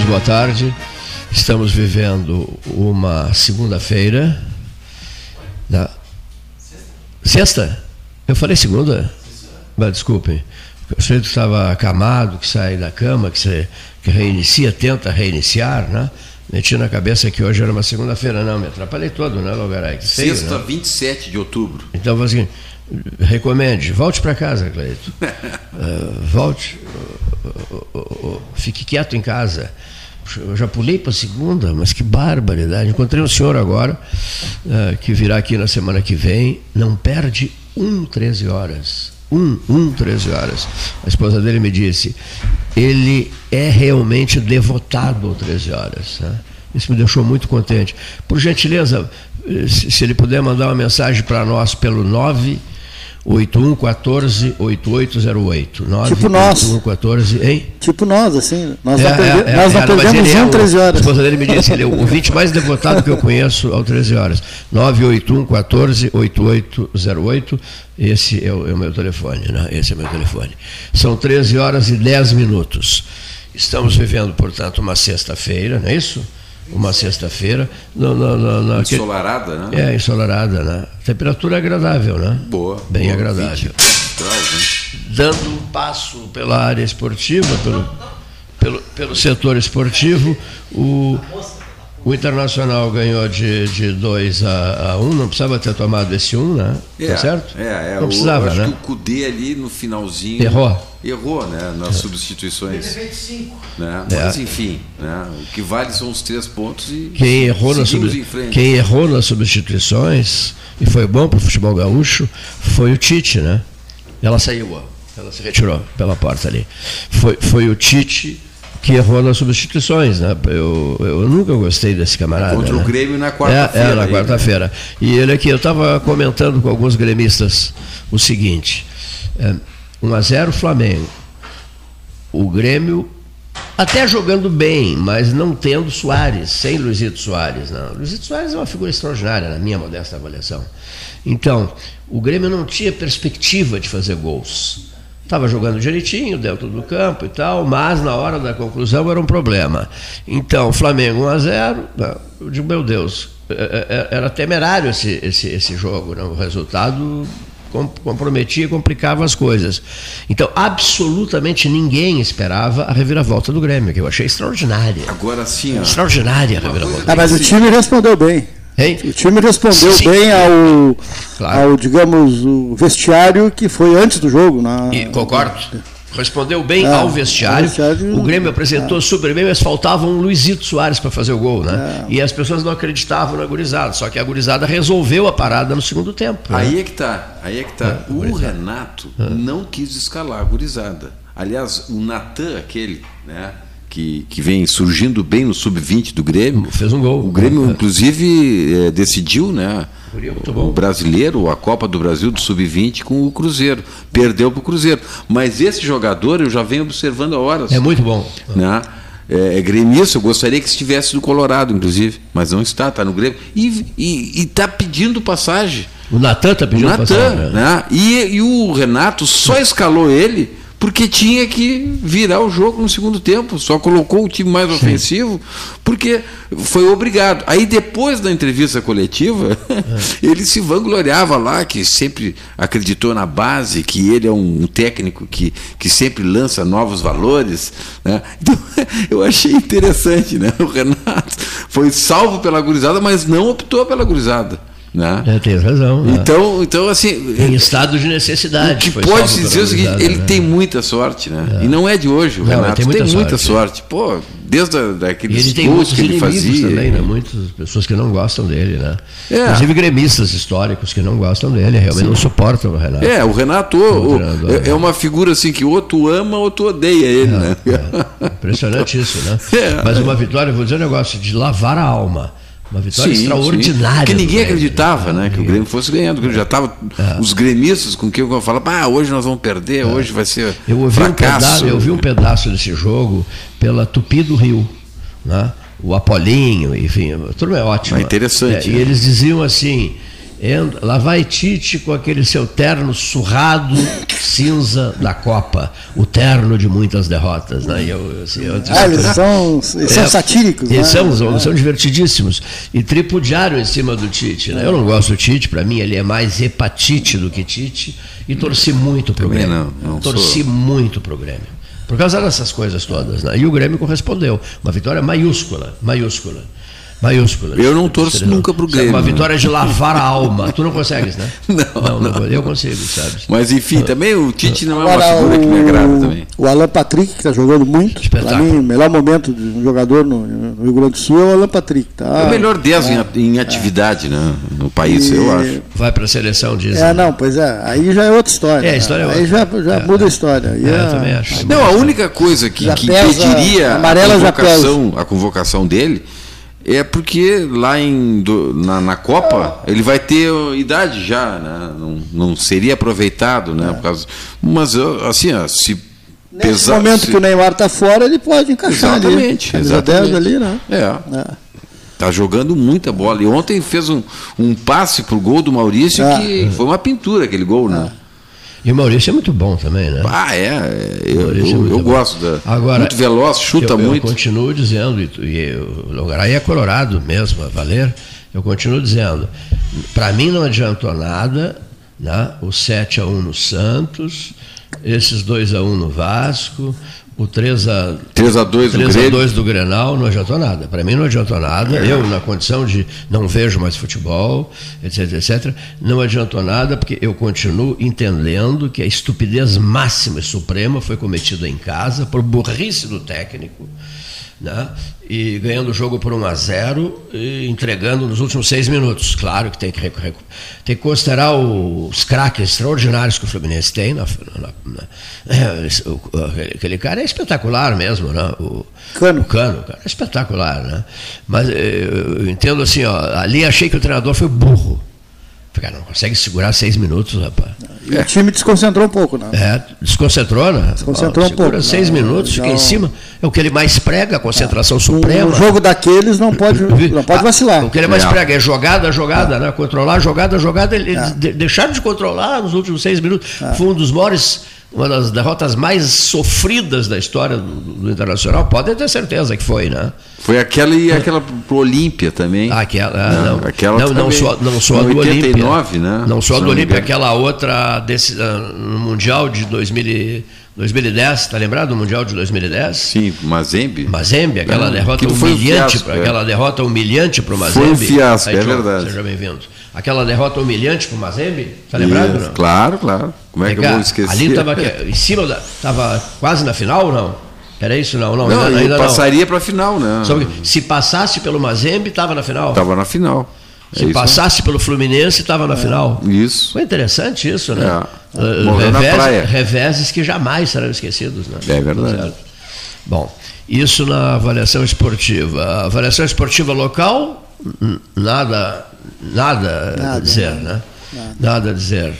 boa tarde. Estamos vivendo uma segunda-feira. Da... Sexta? Eu falei segunda? Mas desculpem. O senhor estava acamado, que sai da cama, que, se, que reinicia, tenta reiniciar, né? Meti na cabeça que hoje era uma segunda-feira. Não, me atrapalhei todo, né, Logaray? Que feio, Sexta, né? 27 de outubro. Então, assim, recomende, volte para casa, Cleito. uh, volte, fique quieto em casa. Eu já pulei para a segunda, mas que barbaridade. Encontrei um senhor agora, que virá aqui na semana que vem, não perde um 13 horas. Um, um 13 horas. A esposa dele me disse, ele é realmente devotado ao 13 horas. Né? Isso me deixou muito contente. Por gentileza, se ele puder mandar uma mensagem para nós pelo 9 8114 8808. Tipo nós. 8114, hein? Tipo nós, assim. Nós é, não, perde... é, nós não é, perdemos um, é 13 horas. A esposa dele me disse, ele é o ouvinte mais devotado que eu conheço ao 13 horas. 98114 8808. Esse é o, é o meu telefone, né? Esse é o meu telefone. São 13 horas e 10 minutos. Estamos vivendo, portanto, uma sexta-feira, não é isso? Uma sexta-feira. Ensolarada, né? É, ensolarada, né? Temperatura agradável, né? Boa. Bem boa, agradável. Graus, Dando um passo pela área esportiva, pelo, pelo, pelo setor esportivo, o, o Internacional ganhou de 2 a 1, um, não precisava ter tomado esse 1, um, né? Tá é, tá certo? É, é. Não precisava, acho né? que o Cudê ali no finalzinho. Errou. Errou, né? Nas é. substituições. Né? É. Mas enfim, né? o que vale são os três pontos e quem errou, na sub... quem errou nas substituições, e foi bom para o futebol gaúcho, foi o Tite, né? Ela saiu, ó. Ela se retirou pela porta ali. Foi, foi o Tite que errou nas substituições, né? Eu, eu nunca gostei desse camarada. Contra né? o Grêmio na quarta-feira. É, é, na quarta-feira. E ele aqui, eu estava comentando com alguns gremistas o seguinte: é, 1 a 0 Flamengo. O Grêmio até jogando bem, mas não tendo Soares, sem Luizito Soares. Não. Luizito Soares é uma figura extraordinária, na minha modesta avaliação. Então, o Grêmio não tinha perspectiva de fazer gols estava jogando direitinho dentro do campo e tal, mas na hora da conclusão era um problema. Então, Flamengo 1 a 0, eu digo, meu Deus, é, é, é, era temerário esse, esse, esse jogo, né? o resultado comprometia e complicava as coisas. Então, absolutamente ninguém esperava a reviravolta do Grêmio, que eu achei extraordinária. Agora sim, ó. Extraordinária a reviravolta. Ah, mas o time respondeu bem. Hein? O time respondeu Sim. bem ao, claro. ao, digamos, o vestiário que foi antes do jogo. Na... E, concordo. Respondeu bem é, ao vestiário. vestiário. O Grêmio apresentou é. super bem, mas faltava um Luizito Soares para fazer o gol, né? É. E as pessoas não acreditavam na gurizada. Só que a gurizada resolveu a parada no segundo tempo. Né? Aí é que tá. Aí é que tá. É, o Renato é. não quis escalar a gurizada. Aliás, o Natan, aquele, né? Que, que vem surgindo bem no sub-20 do Grêmio. Fez um gol. O Grêmio, inclusive, é, decidiu, né? O brasileiro, a Copa do Brasil do Sub-20 com o Cruzeiro. Perdeu para o Cruzeiro. Mas esse jogador eu já venho observando há horas. É muito bom. Né? É, é gremista, eu gostaria que estivesse no Colorado, inclusive, mas não está, está no Grêmio. E está pedindo passagem. O Natan está pedindo Natan, passagem. Né? né? E, e o Renato só escalou ele porque tinha que virar o jogo no segundo tempo, só colocou o time mais Sim. ofensivo, porque foi obrigado. Aí depois da entrevista coletiva, é. ele se vangloriava lá, que sempre acreditou na base, que ele é um técnico que, que sempre lança novos valores. Né? Então, eu achei interessante, né? O Renato foi salvo pela gurizada, mas não optou pela gurizada. Né? É, tem razão. É. Então, então assim. Em estado de necessidade. O que pode se dizer é o seguinte: ele né? tem muita sorte, né? É. E não é de hoje, o não, Renato tem muita, tem muita sorte. sorte. Pô, desde a, daqueles ele tem gols que ele fazia. também, né? Muitas pessoas que não gostam dele, né? É. Inclusive gremistas históricos que não gostam dele, realmente Sim. não suportam o Renato. É, o Renato o, é, é, uma figura assim que ou tu ama ou tu odeia ele, é, né? Impressionante isso, né? Mas uma vitória, vou dizer um negócio, de lavar a alma uma vitória sim, extraordinária. Sim. Que ninguém acreditava, né? Que o Grêmio fosse ganhando. Já estava é. os gremistas com quem eu falava, ah, hoje nós vamos perder, é. hoje vai ser eu ouvi fracasso. Um pedaço, eu vi um pedaço desse jogo pela Tupi do Rio, né? O Apolinho, enfim, tudo é ótimo. É interessante. É, e eles diziam assim, Lá vai Tite com aquele seu terno surrado cinza da Copa, o terno de muitas derrotas. Né? Eu, assim, eu ah, eles são, eles é, são satíricos. Eles né? são, são divertidíssimos. E tripudiaram em cima do Tite. Né? Eu não gosto do Tite, para mim ele é mais hepatite do que Tite. E torci muito pro Grêmio. Não, não torci sou... muito pro Grêmio. Por causa dessas coisas todas. Né? E o Grêmio correspondeu. Uma vitória maiúscula, maiúscula maiúscula. Eu não torço nunca para o Grêmio. Uma vitória de lavar a alma. Tu não consegues, né? Não, não, não, não. eu consigo, sabe? Mas enfim, também o Tite não é uma figura o, que me agrada também. O Alan Patrick, que está jogando muito. Para mim, o melhor momento de um jogador no, no, Rio Grande do Sul é o Alan Patrick. Tá? É o melhor 10 é, em, em, atividade é. né, no país, e, eu acho. Vai para a seleção, diz. É, não, pois é. Aí já é outra história. É, a história é outra. Aí já, já é, muda a história. É, eu também acho. Não, a única coisa que, que impediria a convocação, a convocação dele é porque lá em, do, na, na, Copa ele vai ter idade já, né? não, não seria aproveitado, né? É. Por causa, mas assim, ó, se Nesse pesar, momento se... que o Neymar está fora, ele pode encaixar exatamente, ali. Exatamente. ali, né? É. é. Tá jogando muita bola. E ontem fez um, um passe pro gol do Maurício é. que foi uma pintura aquele gol, né? E o Maurício é muito bom também, né? Ah, é. Eu, eu, é eu gosto. Da, Agora, muito veloz, chuta eu, muito. Eu continuo dizendo, e, o Logaray é colorado mesmo, a valer. Eu continuo dizendo, para mim não adiantou nada né? o 7 a 1 no Santos, esses 2 a 1 no Vasco, o 3 a 3 a 2 3 do, a 2 do Grenal não adiantou nada. Para mim não adiantou nada. É. Eu na condição de não vejo mais futebol, etc, etc, não adiantou nada porque eu continuo entendendo que a estupidez máxima e suprema foi cometida em casa por burrice do técnico né? e ganhando o jogo por 1 a 0 e entregando nos últimos seis minutos. Claro que tem que, tem que considerar os craques extraordinários que o Fluminense tem. Na, na, na, aquele cara é espetacular mesmo, né? o Cano. O Cano cara, é espetacular. Né? Mas eh, eu entendo assim, ó, ali achei que o treinador foi burro. Cara, não consegue segurar seis minutos, rapaz. E o time desconcentrou um pouco, né? É, desconcentrou, né? Desconcentrou um pouco. seis não, minutos, fica em cima. É o que ele mais prega, a concentração é. suprema. Um jogo daqueles não pode, não pode vacilar. O que ele mais é. prega é jogada, jogada, é. né? Controlar, jogada, jogada. Ele, é. deixaram de controlar nos últimos seis minutos. É. Foi um dos maiores uma das derrotas mais sofridas da história do, do, Internacional, pode ter certeza que foi, né? Foi aquela e aquela pro Olímpia também. Ah, aquela, não, não, aquela não, não só, não só a do Olímpia. Né? Não só a do Olímpia, aquela outra desse, ah, no Mundial de 2000 2010, tá lembrado do Mundial de 2010? Sim, Mazembe. Mazembe, aquela derrota humilhante, um fiasco, é. aquela derrota humilhante para o Mazembe. Foi um fiasco, Aí, é verdade. Seja bem-vindo. Aquela derrota humilhante para o Mazembe, tá lembrado? Não? Claro, claro. Como é que eu vou esquecer? Ali estava em cima da, estava quase na final ou não? Era isso não, não, não ainda, ainda passaria para a final, né? se passasse pelo Mazembe, estava na final. Estava na final. É Se passasse pelo Fluminense, estava na é, final. Isso. Foi interessante isso, né? É. Uh, revés, reveses que jamais serão esquecidos. Né? É verdade. Certo? Bom, isso na avaliação esportiva. A avaliação esportiva local, nada, nada, nada a dizer, né? Nada. nada a dizer.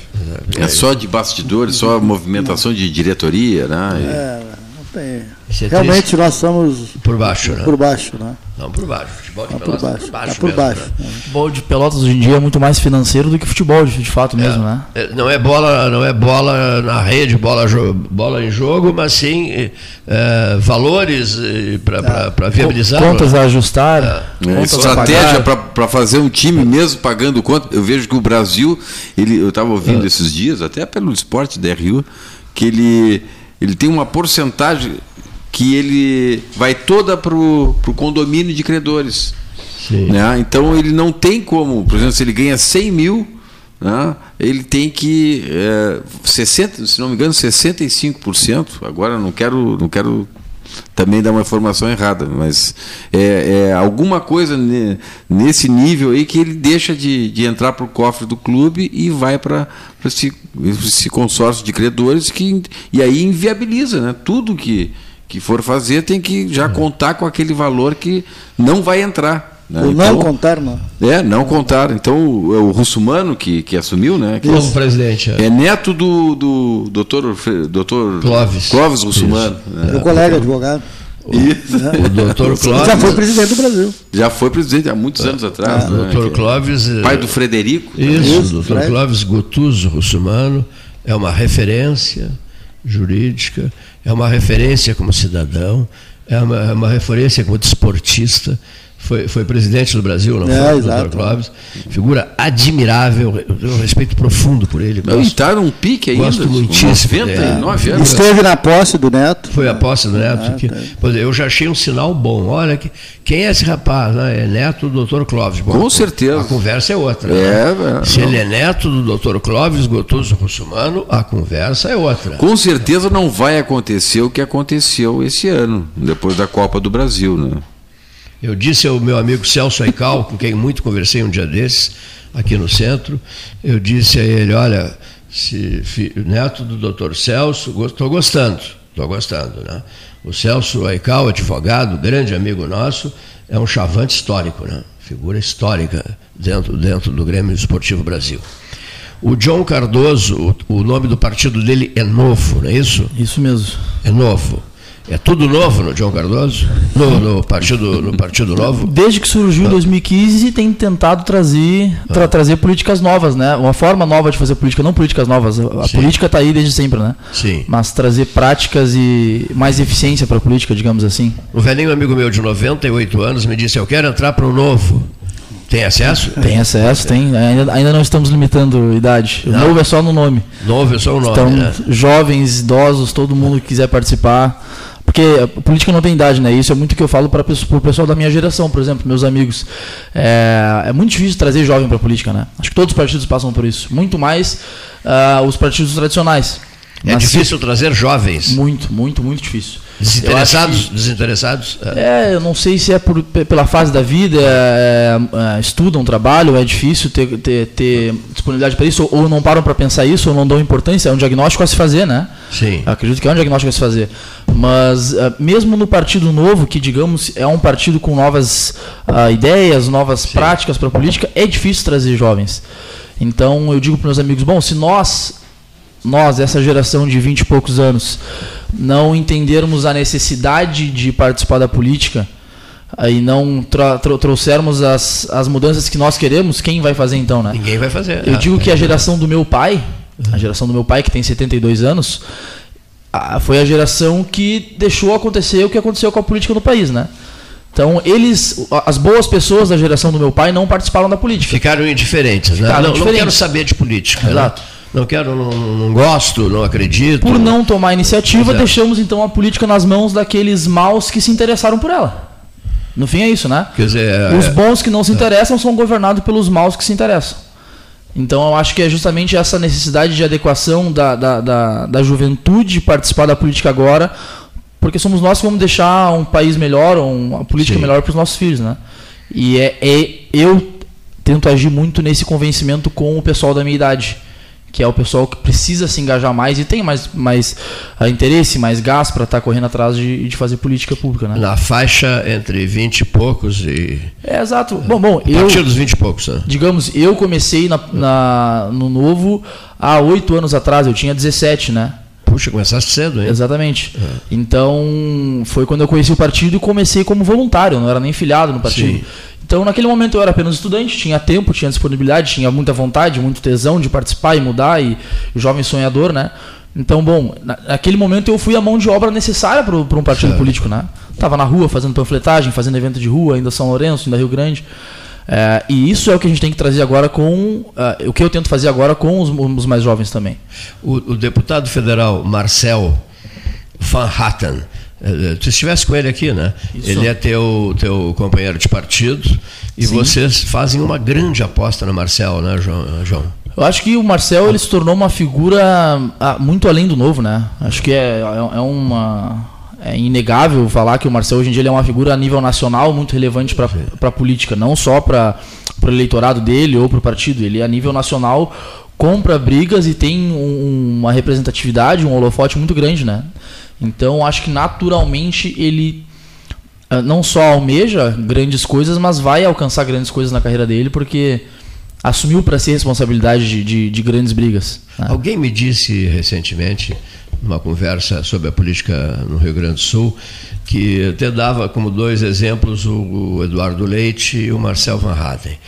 É só de bastidores, só movimentação de diretoria, né? É, tem. Realmente nós estamos por baixo, né? Por baixo, né? Não, por baixo. Futebol de Pelotas por baixo. por baixo. Tá por mesmo, baixo. Né? Futebol de Pelotas hoje em dia é muito mais financeiro do que futebol de, de fato mesmo, é, né? É, não é bola, não é bola na rede, bola, bola em jogo, mas sim é, valores para viabilizar. Contas a ajustar. É. é contas estratégia para fazer um time mesmo pagando conta. Eu vejo que o Brasil, ele, eu estava ouvindo esses dias, até pelo esporte da RU, que ele, ele tem uma porcentagem que ele vai toda para o condomínio de credores. Né? Então ele não tem como, por exemplo, se ele ganha 100 mil, né? ele tem que, é, 60, se não me engano, 65%, agora não quero, não quero também dar uma informação errada, mas é, é alguma coisa nesse nível aí que ele deixa de, de entrar para o cofre do clube e vai para esse, esse consórcio de credores que, e aí inviabiliza né? tudo que que for fazer tem que já contar com aquele valor que não vai entrar. Né? Então, não contar, não. É, não contar. Então, o, é o russomano que, que assumiu, né? Que Novo presidente. É. é neto do, do doutor, doutor Clóvis, Clóvis Russumano. Né? Meu colega advogado. O, o doutor Clóvis. Já foi presidente do Brasil. Já foi presidente há muitos anos atrás. O né? doutor Clóvis. Pai do Frederico. Isso, o doutor Clóvis Gotuso Russumano é uma referência jurídica, é uma referência como cidadão, é uma, é uma referência como desportista foi, foi presidente do Brasil, não é, foi? Exato. Clóvis. Figura admirável, eu um respeito profundo por ele. Gosto, e está num pique ainda. Gosto muitíssimo. 99 é, anos. Esteve na posse do Neto. Foi a posse do Neto. Ah, que, tá. eu já achei um sinal bom. Olha, que, quem é esse rapaz? Né? É neto do Dr. Clóvis. Bom, Com certeza. A conversa é outra. É, né? é, Se ele é neto do Dr. Clóvis Gotoso Russumano, a conversa é outra. Com certeza não vai acontecer o que aconteceu esse ano, depois da Copa do Brasil, né? Eu disse ao meu amigo Celso Aical, com quem muito conversei um dia desses, aqui no centro, eu disse a ele, olha, se, neto do doutor Celso, estou gostando, estou gostando. Né? O Celso Aical, advogado, grande amigo nosso, é um chavante histórico, né? figura histórica dentro, dentro do Grêmio Esportivo Brasil. O John Cardoso, o, o nome do partido dele é Novo, não é isso? Isso mesmo. É Novo. É tudo novo no João Cardoso? No, no, partido, no Partido Novo? Desde que surgiu em 2015, tem tentado trazer, tra, ah. trazer políticas novas, né? Uma forma nova de fazer política, não políticas novas. A Sim. política está aí desde sempre, né? Sim. Mas trazer práticas e mais eficiência para a política, digamos assim. Um velhinho amigo meu de 98 anos me disse: Eu quero entrar para o novo. Tem acesso? Tem acesso, tem. Ainda, ainda não estamos limitando idade. O novo é só no nome. Novo é só o nome. Então, né? jovens, idosos, todo mundo que quiser participar. Porque a política não tem idade, né? Isso é muito que eu falo para o pessoal da minha geração, por exemplo, meus amigos. É, é muito difícil trazer jovem para a política, né? Acho que todos os partidos passam por isso. Muito mais uh, os partidos tradicionais. É difícil trazer jovens. Muito, muito, muito difícil. Desinteressados? Que, desinteressados? É. é, eu não sei se é por, pela fase da vida, é, é, estudam, trabalham, é difícil ter, ter, ter disponibilidade para isso, ou, não param para pensar isso, ou não dão importância. É um diagnóstico a se fazer, né? Sim. acredito que é um diagnóstico a se fazer. Mas, uh, mesmo no Partido Novo, que, digamos, é um partido com novas uh, ideias, novas Sim. práticas para a política, é difícil trazer jovens. Então, eu digo para meus amigos: bom, se nós nós, essa geração de 20 e poucos anos, não entendermos a necessidade de participar da política e não trouxermos as, as mudanças que nós queremos, quem vai fazer então, né? Ninguém vai fazer. Eu digo que a geração do meu pai, a geração do meu pai, que tem 72 anos, foi a geração que deixou acontecer o que aconteceu com a política no país, né? Então, eles, as boas pessoas da geração do meu pai não participaram da política. Ficaram indiferentes, né? Ficaram não, indiferentes. não quero saber de política. Né? Exato. Né? Não quero, não, não, gosto, não acredito. Por não tomar iniciativa, é. deixamos então a política nas mãos daqueles maus que se interessaram por ela. No fim é isso, né? Quer dizer, Os é- bons que não se interessam são governados pelos maus que se interessam. Então eu acho que é justamente essa necessidade de adequação da, da, da, da juventude participar da política agora, porque somos nós que vamos deixar um país melhor, uma política Sim. melhor para os nossos filhos, né? E é, é, eu tento agir muito nesse convencimento com o pessoal da minha idade que é o pessoal que precisa se engajar mais e tem mais, mais uh, interesse, mais gás para estar tá correndo atrás de, de fazer política pública. Né? Na faixa entre 20 e poucos e. É, exato. Bom, bom, a partir eu, dos 20 e poucos. Né? Digamos, eu comecei na, na, no Novo há oito anos atrás, eu tinha 17, né? Puxa, começaste cedo, hein? Exatamente. É. Então, foi quando eu conheci o partido e comecei como voluntário, não era nem filiado no partido. Sim. Então, naquele momento eu era apenas estudante, tinha tempo, tinha disponibilidade, tinha muita vontade, muito tesão de participar e mudar, e jovem sonhador, né? Então, bom, naquele momento eu fui a mão de obra necessária para um partido certo. político, né? Tava na rua fazendo panfletagem, fazendo evento de rua, ainda São Lourenço, ainda Rio Grande. É, e isso é o que a gente tem que trazer agora com. Uh, o que eu tento fazer agora com os, os mais jovens também. O, o, deputado federal Marcel Van Hatten é, tu estivesse com ele aqui, né? Isso. Ele é teu, teu companheiro de partido e Sim. vocês fazem uma grande aposta no Marcel, né, João? Eu acho que o Marcel ele se tornou uma figura ah, muito além do novo, né? Acho que é, é, é uma é inegável falar que o Marcel hoje em dia é uma figura a nível nacional muito relevante para a política, não só para o eleitorado dele ou para o partido. Ele a nível nacional compra brigas e tem um, uma representatividade, um holofote muito grande, né? Então acho que naturalmente ele ah, não só almeja grandes coisas, mas vai alcançar grandes coisas na carreira dele, porque assumiu para si a responsabilidade de, de, de grandes brigas. Né? Alguém me disse recentemente numa conversa sobre a política no Rio Grande do Sul, que até dava como dois exemplos o, Eduardo Leite e o Marcel Van Hatten.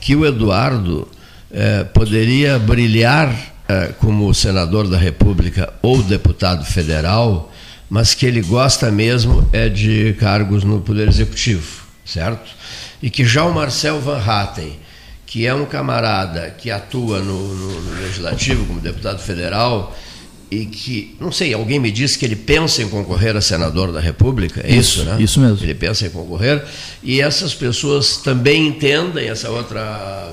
Que o Eduardo eh, poderia brilhar eh, como senador da República ou deputado federal, mas que ele gosta mesmo é de cargos no Poder Executivo, certo? E que já o Marcel Van Hatten, que é um camarada que atua no, no, no Legislativo como deputado federal, e que, não sei, alguém me disse que ele pensa em concorrer a senador da República, é isso, isso né? Isso mesmo. Ele pensa em concorrer, e essas pessoas também entendem essa outra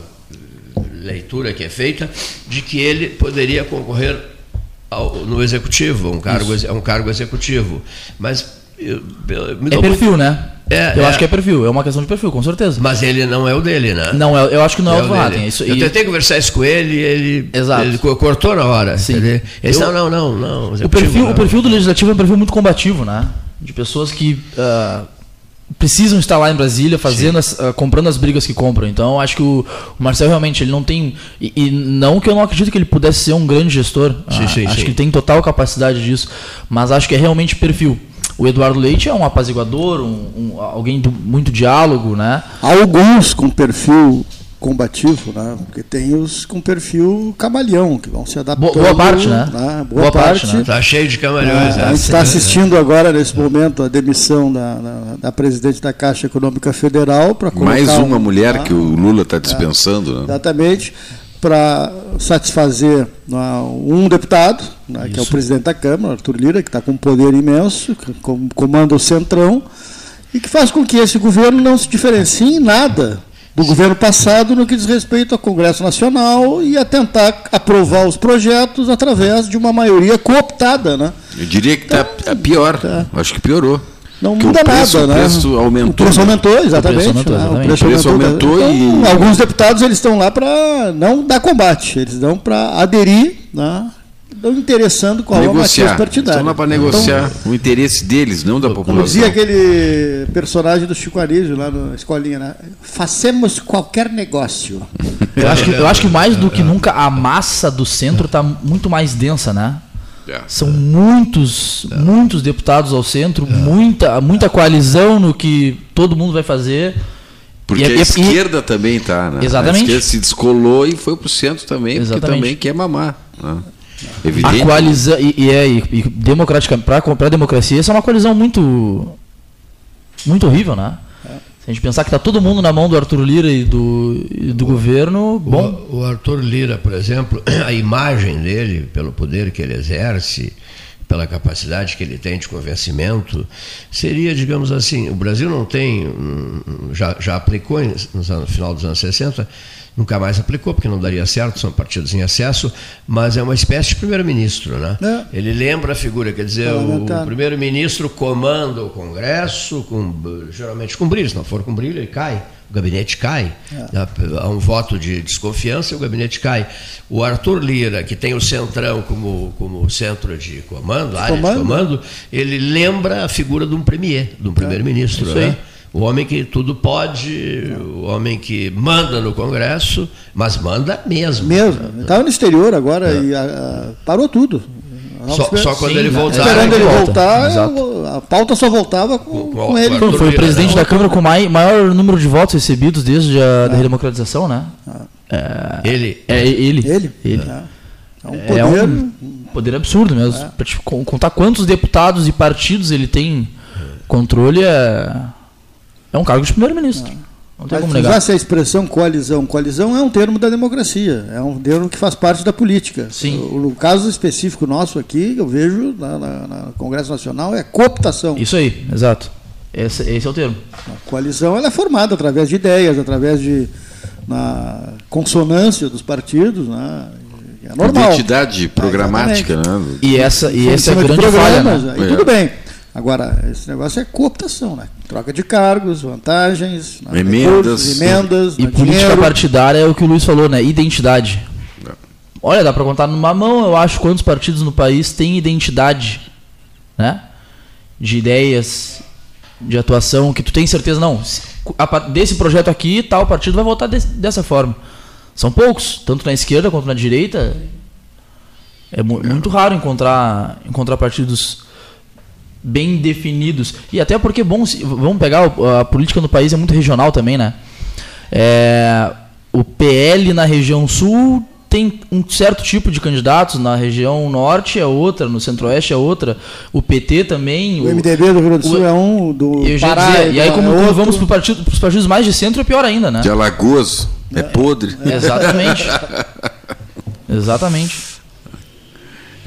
leitura que é feita, de que ele poderia concorrer ao, no executivo, um cargo, é um cargo executivo. Mas. Eu, eu, é perfil, muito... né? É, eu é. acho que é perfil, é uma questão de perfil, com certeza. Mas ele não é o dele, né? Não, é, eu acho que não, é, é o Van Isso, eu e... tentei conversar isso com ele ele, Exato. ele cortou na hora. Sim. Ele, eu, não, não, não, não. O perfil, não. o perfil do legislativo é um perfil muito combativo, né? De pessoas que uh, precisam estar lá em Brasília fazendo as, uh, comprando as brigas que compram. Então acho que o, o Marcel realmente ele não tem e, e, não que eu não acredito que ele pudesse ser um grande gestor. Sim, uh, sim, acho sim. que ele tem total capacidade disso, mas acho que é realmente perfil. O Eduardo Leite é um apaziguador, um, um, alguém do muito diálogo, né? Alguns com perfil combativo, né? Porque tem os com perfil camaleão, que vão se adaptando. Boa, parte, né? né? Boa, boa parte. parte né? Tá cheio de camaleões. É, a gente está assistindo agora, nesse momento, a demissão da, da, da presidente da Caixa Econômica Federal para Mais uma um, mulher que o Lula está dispensando, é, né? Exatamente para satisfazer né, um deputado, né, que é o presidente da Câmara, Arthur Lira, que está com um poder imenso, que comanda o Centrão, e que faz com que esse governo não se diferencie em nada do governo passado no que diz respeito ao Congresso Nacional e a tentar aprovar os projetos através de uma maioria cooptada. Né? Eu diria que está então, pior, tá. acho que piorou não muda preço, nada, né? O preço aumentou. O preço aumentou, exatamente. O preço aumentou, exatamente. O preço aumentou, então, e... Alguns deputados eles estão lá para não dar combate, eles dão para aderir, né? não interessando qual negociar. é a partidária. Estão lá para negociar então, o interesse deles, não da população. Como dizia aquele personagem do Chico Anísio lá na escolinha, né? Façamos qualquer negócio. Eu acho que, eu acho que mais do que nunca a massa do centro está muito mais densa, né? É. São muitos, é. muitos deputados ao centro, é. muita, muita coalizão no que todo mundo vai fazer. Porque e, a, esquerda e, também está, né? Exatamente. A esquerda se descolou e foi para o centro também, exatamente. porque também quer mamar. Né? Evidente. A coalizão, e, e, é, e, e para a democracia, isso é uma coalizão muito, muito horrível, né? Se a gente pensar que está todo mundo na mão do Arthur Lira e do, e do o, governo, bom. O, o Arthur Lira, por exemplo, a imagem dele, pelo poder que ele exerce, pela capacidade que ele tem de convencimento, seria, digamos assim, o Brasil não tem, já, já aplicou no final dos anos 60, nunca mais aplicou, porque não daria certo, são partidos em excesso, mas é uma espécie de primeiro-ministro. Né? É. Ele lembra a figura, quer dizer, o, o primeiro-ministro comanda o Congresso, com, geralmente com brilho, se não for com brilho, ele cai, o gabinete cai. É. Né? Há um voto de desconfiança e o gabinete cai. O Arthur Lira, que tem o Centrão como, como centro de comando, área comando. de comando, ele lembra a figura de um premier, de um é. primeiro-ministro. É. Né? O homem que tudo pode, o homem que manda no Congresso, mas manda mesmo. Mesmo. Estava no exterior agora é. e a, a, parou tudo. Só, só, quando Sim, ele né? voltar. Esperando ele voltar, a pauta só voltava com, com, com ele. Foi, foi o presidente né? da Câmara com mai, maior número de votos recebidos desde a é. redemocratização, né? É, ele. É ele. Ele. ele. É. É um poder, é um poder absurdo mesmo. É. Para contar quantos deputados e partidos ele tem controle é é um cargo de primeiro-ministro. Não tem Mas como negar. Usasse a expressão coalizão. Coalizão é um termo da democracia, é um termo que faz parte da política. Sim. O, caso específico nosso aqui, eu vejo na, na, na Congresso Nacional, é cooptação. Isso aí, exato. Esse, esse é o termo. A coalizão ela é formada através de ideias, através de na consonância dos partidos, né? É normal. Identidade programática, é, né? E essa, e essa é a grande falha, né? E tudo bem. Agora, esse negócio é cooptação, né? Troca de cargos, vantagens, né? emendas, recursos, emendas e né? política dinheiro. partidária é o que o Luiz falou, né? Identidade. É. Olha, dá para contar numa mão, eu acho, quantos partidos no país têm identidade, né? De ideias, de atuação, que tu tem certeza, não, desse projeto aqui, tal partido vai votar dessa forma. São poucos, tanto na esquerda quanto na direita. É mu muito raro encontrar, encontrar partidos bem definidos. E até porque, bom, vamos pegar o- a política no país é muito regional também, né? É, o PL na região sul tem um certo tipo de candidatos, na região norte é outra, no centro-oeste é outra, o PT também. O MDB do Rio Grande do Sul o- é um, do Eu já Pará dizia, e aí é como outro. vamos para os partido, pros partidos mais de centro é pior ainda, né? De Alagoas, é podre. Exatamente. Exatamente.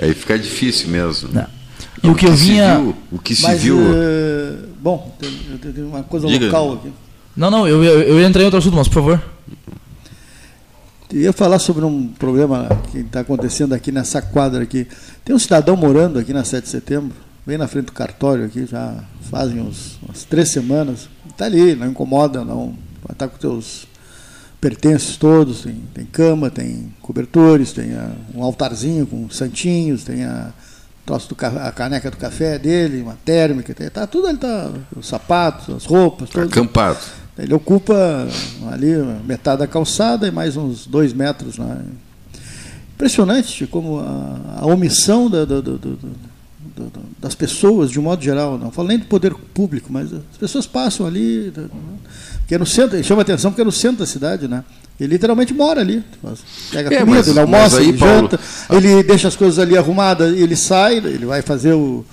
Aí fica difícil mesmo. Não. E o que eu vinha. viu- o que se Mas, viu. eh, bom, tem, uma coisa Diga. local aqui. Não, não, eu, eu, eu entrei em outro assunto, mas por favor. Eu ia falar sobre um problema que está acontecendo aqui nessa quadra aqui. Tem um cidadão morando aqui na 7 de setembro, bem na frente do cartório aqui, já fazem uns, umas três semanas. Está ali, não incomoda, não. Está com seus pertences todos, tem, tem cama, tem cobertores, tem ah, um altarzinho com santinhos, tem a, troço do, a caneca do café dele, uma térmica, tá tudo ali, tá, os sapatos, as roupas, tudo. Acampado. Ele ocupa ali metade da calçada e mais uns dois metros. Né? Impressionante como a, a omissão da- do- do- das pessoas, de um modo geral. Não falo nem do poder público, mas as pessoas passam ali. né? Que é no centro, chama atenção porque é no centro da cidade, né? Ele literalmente mora ali. Pega É, comida, mas- ele almoça, aí, ele Paulo, janta, ele deixa as coisas ali arrumadas, ele sai, ele vai fazer o,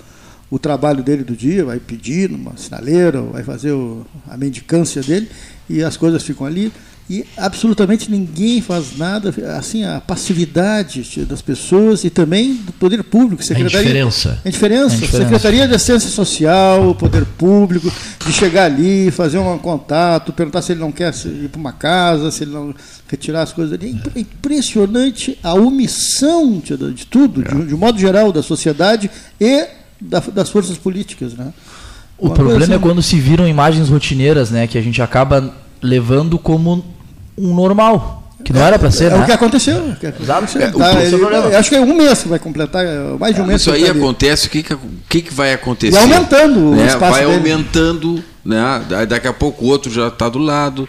o trabalho dele do dia, vai pedir numa sinaleira, vai fazer o- a mendicância dele, e as coisas ficam ali. E absolutamente ninguém faz nada, assim, a passividade das pessoas e também do poder público, secretaria. indiferença. A diferença, A indiferença. Secretaria de Assistência Social, o Poder Público, de chegar ali, fazer um contato, perguntar se ele não quer ir para uma casa, se ele não retirar as coisas ali. É impre- impressionante a omissão de, de tudo, de, de modo geral, da sociedade e da- das forças políticas. Né? O Uma problema coisa é quando se viram imagens rotineiras, né? Que a gente acaba levando como um normal. Que não era para ser, É né? o que aconteceu. o que aconteceu. É, o Tá, ele- é o acho que é um mês que vai completar, é, mais de um mês. Isso que aí tá acontece, o que, que, o que, vai acontecer? E aumentando o né? espaço Vai dele. aumentando, né? Da- daqui a pouco o outro já está do lado,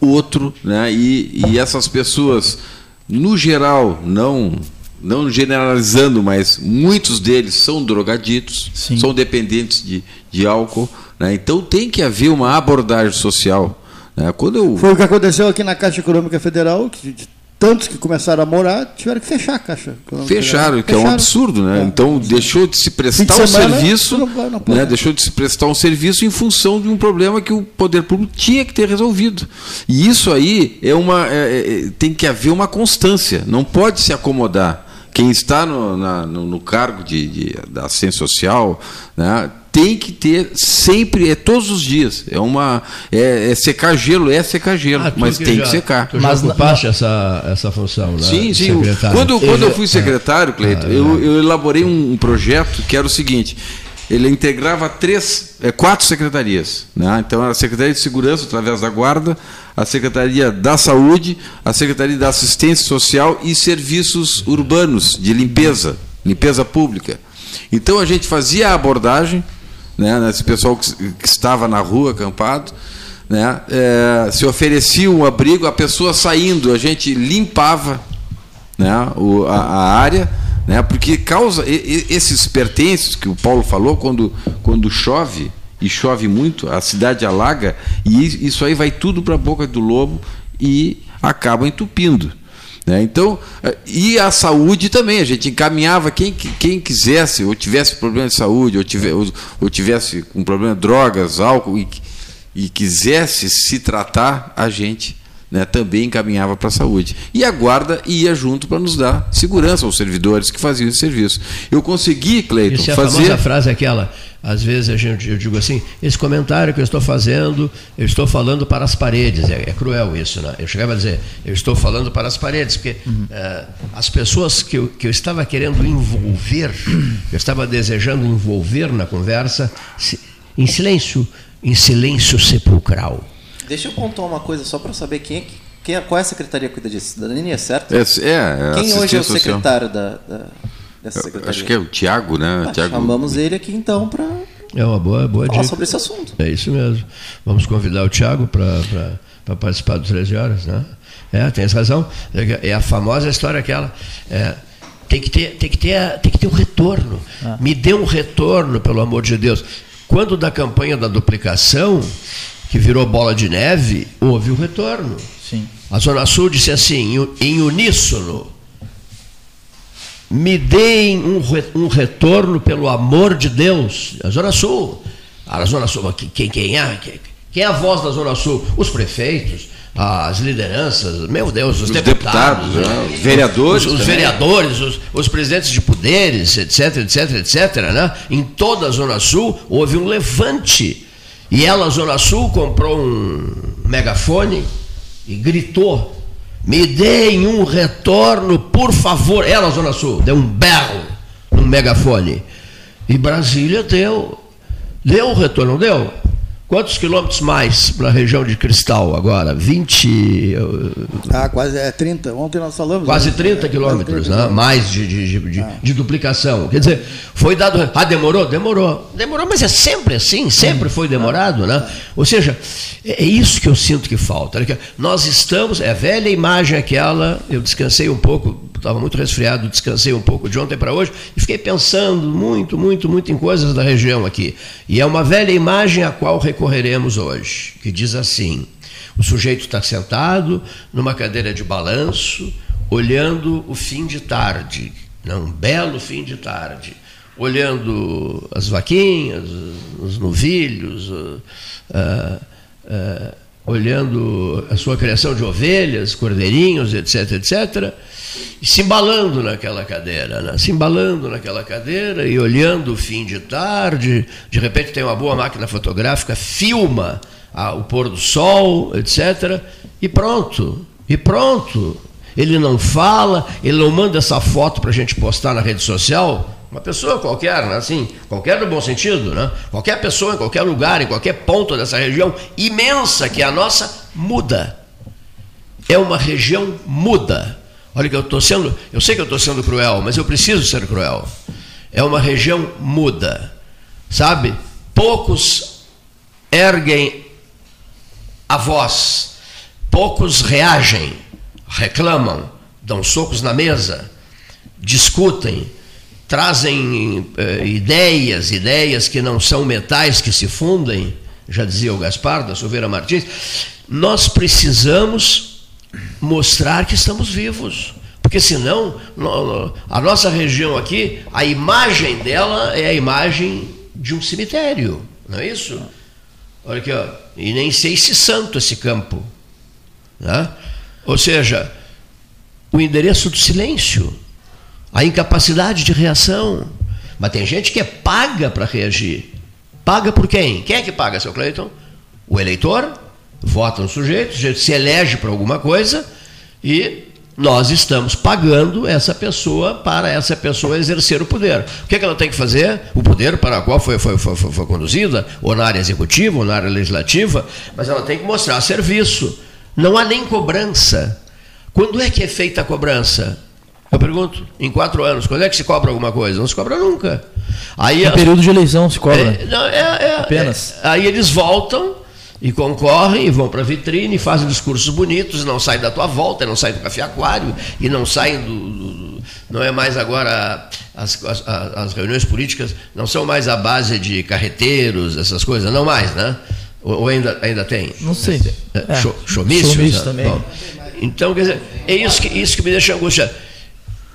outro, né? E, e essas pessoas, no geral, não não generalizando, mas muitos deles são drogaditos, Sim. são dependentes de, de álcool, né? Então tem que haver uma abordagem social. Né? Quando eu Foi o que aconteceu aqui na Caixa Econômica Federal, que tantos que começaram a morar tiveram que fechar a Caixa Econômica Fecharam, Federal. que é um Fecharam. absurdo, né? É. Então deixou de se prestar um de semana, serviço, não não né? deixou de se prestar um serviço em função de um problema que o poder público tinha que ter resolvido. E isso aí é uma, é- é- tem que haver uma constância, não pode se acomodar. Quem está no, na- no- no cargo de, de- da assistência social, né? Tem que ter sempre, é todos os dias. É uma, é, é secar gelo, é secar gelo, Ah, mas tem já- que secar. Tu Mas ocupaste essa, essa função, né? Sim, sim. Secretário. Quando, quando eu fui secretário, Cleiton, Ah, eu, eu elaborei um, projeto que era o seguinte: ele integrava três, é, quatro secretarias. Né? Então, era a Secretaria de Segurança, através da Guarda, a Secretaria da Saúde, a Secretaria da Assistência Social e Serviços Urbanos de Limpeza, limpeza pública. Então, a gente fazia a abordagem, né, nesse pessoal que, que estava na rua acampado, né, é, se oferecia um abrigo, a pessoa saindo, a gente limpava né, o, a, a área, né, porque causa e- e- esses pertences que o Paulo falou quando, quando chove e chove muito, a cidade alaga e is- isso aí vai tudo para a boca do lobo e acaba entupindo. Né? Então, eh, e a saúde também, a gente encaminhava quem, quem quisesse, ou tivesse problema de saúde, ou, tive, ou, ou tivesse um problema de drogas, álcool, e, e quisesse se tratar, a gente né, também encaminhava para a saúde. E a guarda ia junto para nos dar segurança aos servidores que faziam esse serviço. Eu consegui, Cleiton, é a fazer. famosa frase aquela, às vezes a gente, eu digo assim, esse comentário que eu estou fazendo, eu estou falando para as paredes. É, é cruel isso, né? Eu chegava a dizer, eu estou falando para as paredes, porque eh, as pessoas que eu, que eu estava querendo envolver, eu estava desejando envolver na conversa, se- em silêncio, em silêncio sepulcral. Deixa eu pontuar uma coisa só para saber quem é, que- quem é, qual é a secretaria que cuida disso. Cidadania, certo? É, é, é quem hoje é o secretário da, da- dessa secretaria? Acho que é o Tiago, né? Ah, Tiago- Chamamos ele aqui então para É uma boa, boa falar dica. sobre esse assunto. É isso mesmo. Vamos convidar o Tiago para participar do 13 horas, né? É, tens razão. É a famosa história aquela. é, Tem que ter, tem que ter, tem que ter um retorno. Ah. Me dê um retorno, pelo amor de Deus. Quando da campanha da duplicação, que virou bola de neve, houve o retorno. Sim. A Zona Sul disse assim, em- em uníssono: me deem um, um retorno pelo amor de Deus. A Zona Sul. A Zona Sul, quem, quem, é, quem, quem é a voz da Zona Sul? Os prefeitos, as lideranças, meu Deus, os, Os deputados, deputados, né? né? Os vereadores os, os vereadores, os, os presidentes de poderes, etc, etc, etc. Né? Em toda a Zona Sul houve um levante. E ela, a Zona Sul, comprou um megafone e gritou: Me deem um retorno, por favor. Ela, Zona Sul, deu um berro no megafone. E Brasília deu. Deu o retorno, não deu? Quantos quilômetros mais para a região de Cristal agora? 20. eh, Ah, quase é 30. Ontem nós falamos. Quase né? 30 É, quilômetros, quase 30 né? mais de, de, de, de- de duplicação. Quer dizer, foi dado. Ah, demorou? Demorou. Demorou, mas é sempre assim, sempre foi demorado, né? Ou seja, é é isso que eu sinto que falta. Nós estamos, é a velha imagem aquela, eu descansei um pouco, estava muito resfriado, descansei um pouco de ontem para hoje e fiquei pensando muito, muito, muito em coisas da região aqui. E é uma velha imagem a qual recorreremos hoje, que diz assim. O sujeito está sentado numa cadeira de balanço, olhando o fim de tarde, né, um belo fim de tarde, olhando as vaquinhas, os novilhos, ah, ah, olhando a sua criação de ovelhas, cordeirinhos, etc, etc, e se embalando naquela cadeira, né? se embalando naquela cadeira e olhando o fim de tarde, de repente tem uma boa máquina fotográfica, filma ah, o pôr do sol, etc. E pronto, e pronto. Ele não fala, ele não manda essa foto para a gente postar na rede social. Uma pessoa qualquer, né? assim, qualquer no bom sentido, né? qualquer pessoa em qualquer lugar, em qualquer ponto dessa região imensa que é a nossa, muda. É uma região muda. Olha que eu estou sendo, eu sei que eu estou sendo cruel, mas eu preciso ser cruel. É uma região muda, sabe? Poucos erguem a voz. Poucos reagem, reclamam, dão socos na mesa, discutem, trazem eh, ideias, ideias que não são metais que se fundem, já dizia o Gaspar da Silveira Martins. Nós precisamos mostrar que estamos vivos. Porque senão, a nossa região aqui, a imagem dela é a imagem de um cemitério, não é isso? Olha aqui, ó. E nem sei se santo esse campo. Né? Ou seja, o endereço do silêncio, a incapacidade de reação. Mas tem gente que é paga para reagir. Paga por quem? Quem é que paga, seu Cleiton? O eleitor vota no sujeito, o sujeito se elege para alguma coisa e nós estamos pagando essa pessoa para essa pessoa exercer o poder. O que, é que ela tem que fazer? O poder para o qual foi, foi, foi, foi, conduzida, ou na área executiva, ou na área legislativa, mas ela tem que mostrar serviço. Não há nem cobrança. Quando é que é feita a cobrança? Eu pergunto, em quatro anos, quando é que se cobra alguma coisa? Não se cobra nunca. Aí No período de eleição se cobra. é, não, é- é- Apenas. é- aí eles voltam e concorrem e vão para a vitrine e fazem discursos bonitos, e não saem da tua volta, não saem do café aquário, e não saem do. do- não é mais agora. As, as, as reuniões políticas não são mais à base de carreteiros, essas coisas, não mais, né? Ou, ainda, ainda tem? Não sei. É, É. Showmício né? também. Bom, então, quer dizer, é isso que, isso que me deixa angustiado.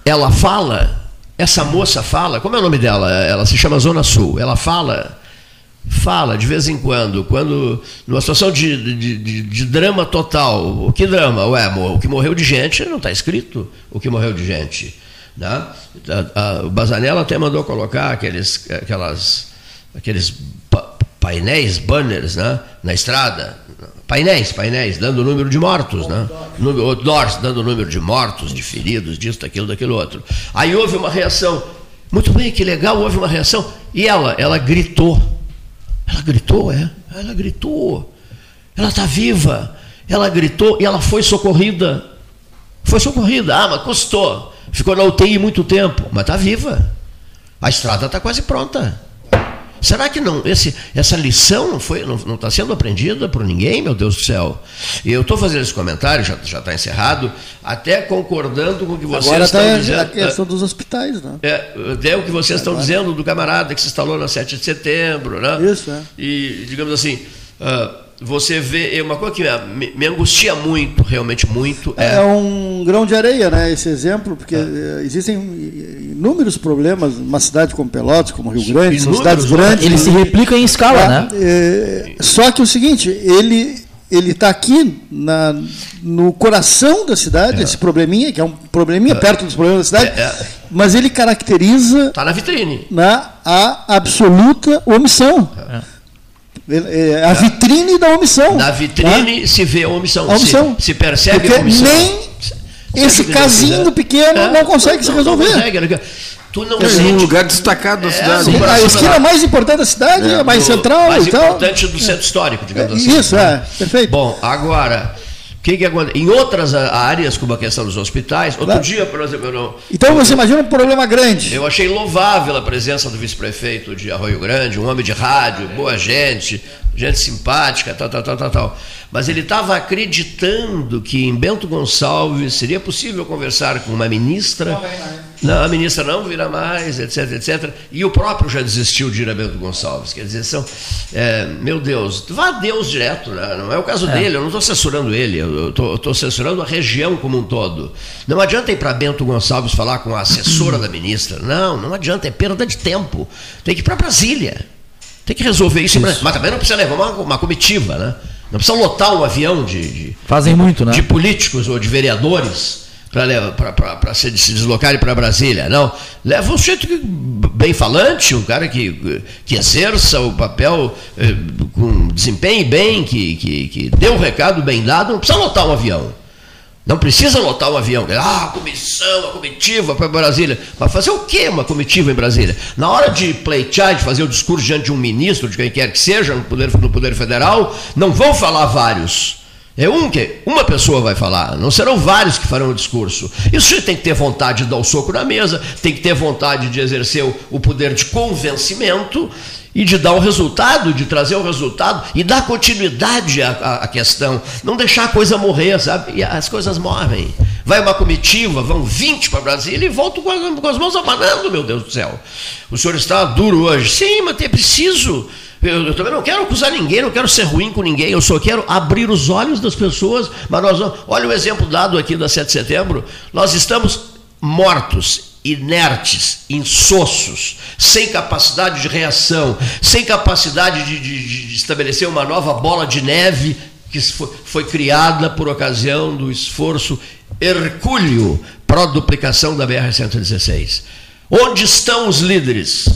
Ela fala, essa moça fala, como é o nome dela? Ela se chama Zona Sul. Ela fala, fala de vez em quando, quando, numa situação de, de, de- de drama total. O que drama? Ué, o que morreu de gente não está escrito o que morreu de gente. Né? A- a- o Bazanella até mandou colocar aqueles, aquelas, aqueles pa- painéis, banners né? na estrada. Painéis, painéis, dando o número de mortos, né? Outdoors, dando o número de mortos, de feridos, disso, daquilo, daquilo outro. Aí houve uma reação. Muito bem, que legal, houve uma reação. E ela, ela gritou. Ela gritou, é? Ela gritou. Ela está viva. Ela gritou e ela foi socorrida. Foi socorrida. Ah, mas custou. Ficou na UTI muito tempo, mas está viva. A estrada está quase pronta. Será que não esse, essa lição não foi não está sendo aprendida por ninguém, meu Deus do céu? E eu estou fazendo esse comentário, já já está encerrado, até concordando com o que vocês Agora estão está dizendo. a questão dos hospitais, né? É, é o que vocês estão dizendo do camarada que se instalou na 7 de setembro, né? Isso, é. E, digamos assim, ah, você vê, é uma coisa que me, me angustia muito, realmente muito, É, é, um grão de areia, né? Esse exemplo, porque eh, existem inúmeros problemas numa cidade como Pelotas, como Rio Grande, são Inúmeros, cidades grandes. Ele se replica em escala, né? É, só que é o seguinte, ele ele está aqui na, no coração da cidade, esse probleminha, que é um probleminha perto dos problemas da cidade, É, é. mas ele caracteriza está na vitrine. na, a absoluta omissão. Ele- é a vitrine da omissão. Na tá? vitrine se vê a omissão, A omissão. Se, se percebe Porque a omissão. nem esse casinho né? pequeno É, não consegue se resolver. consegue, né? tu não É um sente lugar destacado da É, cidade. sim. A esquina mais importante da cidade, é, a mais central mais e tal. importante do centro histórico, digamos assim. Isso, é, perfeito. Bom, agora, que, que acontece? Em outras áreas, como a questão dos hospitais, outro Claro. dia, por exemplo, eu, não- Então você imagina um problema grande. eu achei louvável a presença do vice-prefeito de Arroio Grande, um homem de rádio, boa gente, gente simpática, tal, tal, tal, tal, tal. Mas ele estava acreditando que em Bento Gonçalves seria possível conversar com uma ministra. Não, a ministra não virá mais, etc, etc. E o próprio já desistiu de ir a Bento Gonçalves. Quer dizer, são. é, meu Deus, vá a Deus direto, né? não é o caso dele, eu não estou censurando ele, eu estou censurando a região como um todo. Não adianta ir para Bento Gonçalves falar com a assessora da ministra. Não, não adianta, é perda de tempo. Tem que ir para Brasília. Tem que resolver isso, em Brasília. Mas também não precisa levar uma, uma comitiva, né? Não precisa lotar um avião de- de, Fazem muito, né? de políticos ou de vereadores para se, se deslocarem para Brasília. Não. Leva um sujeito bem falante, um cara que, que exerça o papel eh, com desempenho bem, que, que, que dê um recado bem dado, não precisa lotar um avião. Não precisa lotar um avião. Ah, a comissão, a comitiva para Brasília. Mas fazer o quê uma comitiva em Brasília? Na hora de pleitear, de fazer o discurso diante de um ministro, de quem quer que seja, no Poder, no poder Federal, não vão falar vários. É um que uma pessoa vai falar, não serão vários que farão o discurso. Isso tem que ter vontade de dar o soco na mesa, tem que ter vontade de exercer o, poder de convencimento e de dar o resultado, de trazer o resultado e dar continuidade à, à- questão. Não deixar a coisa morrer, sabe? E as coisas morrem. Vai uma comitiva, vão 20 para Brasília e voltam com as mãos abanando, meu Deus do céu. O senhor está duro hoje. Sim, mas é preciso. Eu, eu também não quero acusar ninguém, não quero ser ruim com ninguém, eu só quero abrir os olhos das pessoas. Mas nós não- olha o exemplo dado aqui da 7 de setembro. Nós estamos mortos, inertes, insossos, sem capacidade de reação, sem capacidade de, de- de estabelecer uma nova bola de neve que foi, foi criada por ocasião do esforço hercúleo para a duplicação da BR-116. Onde estão os líderes?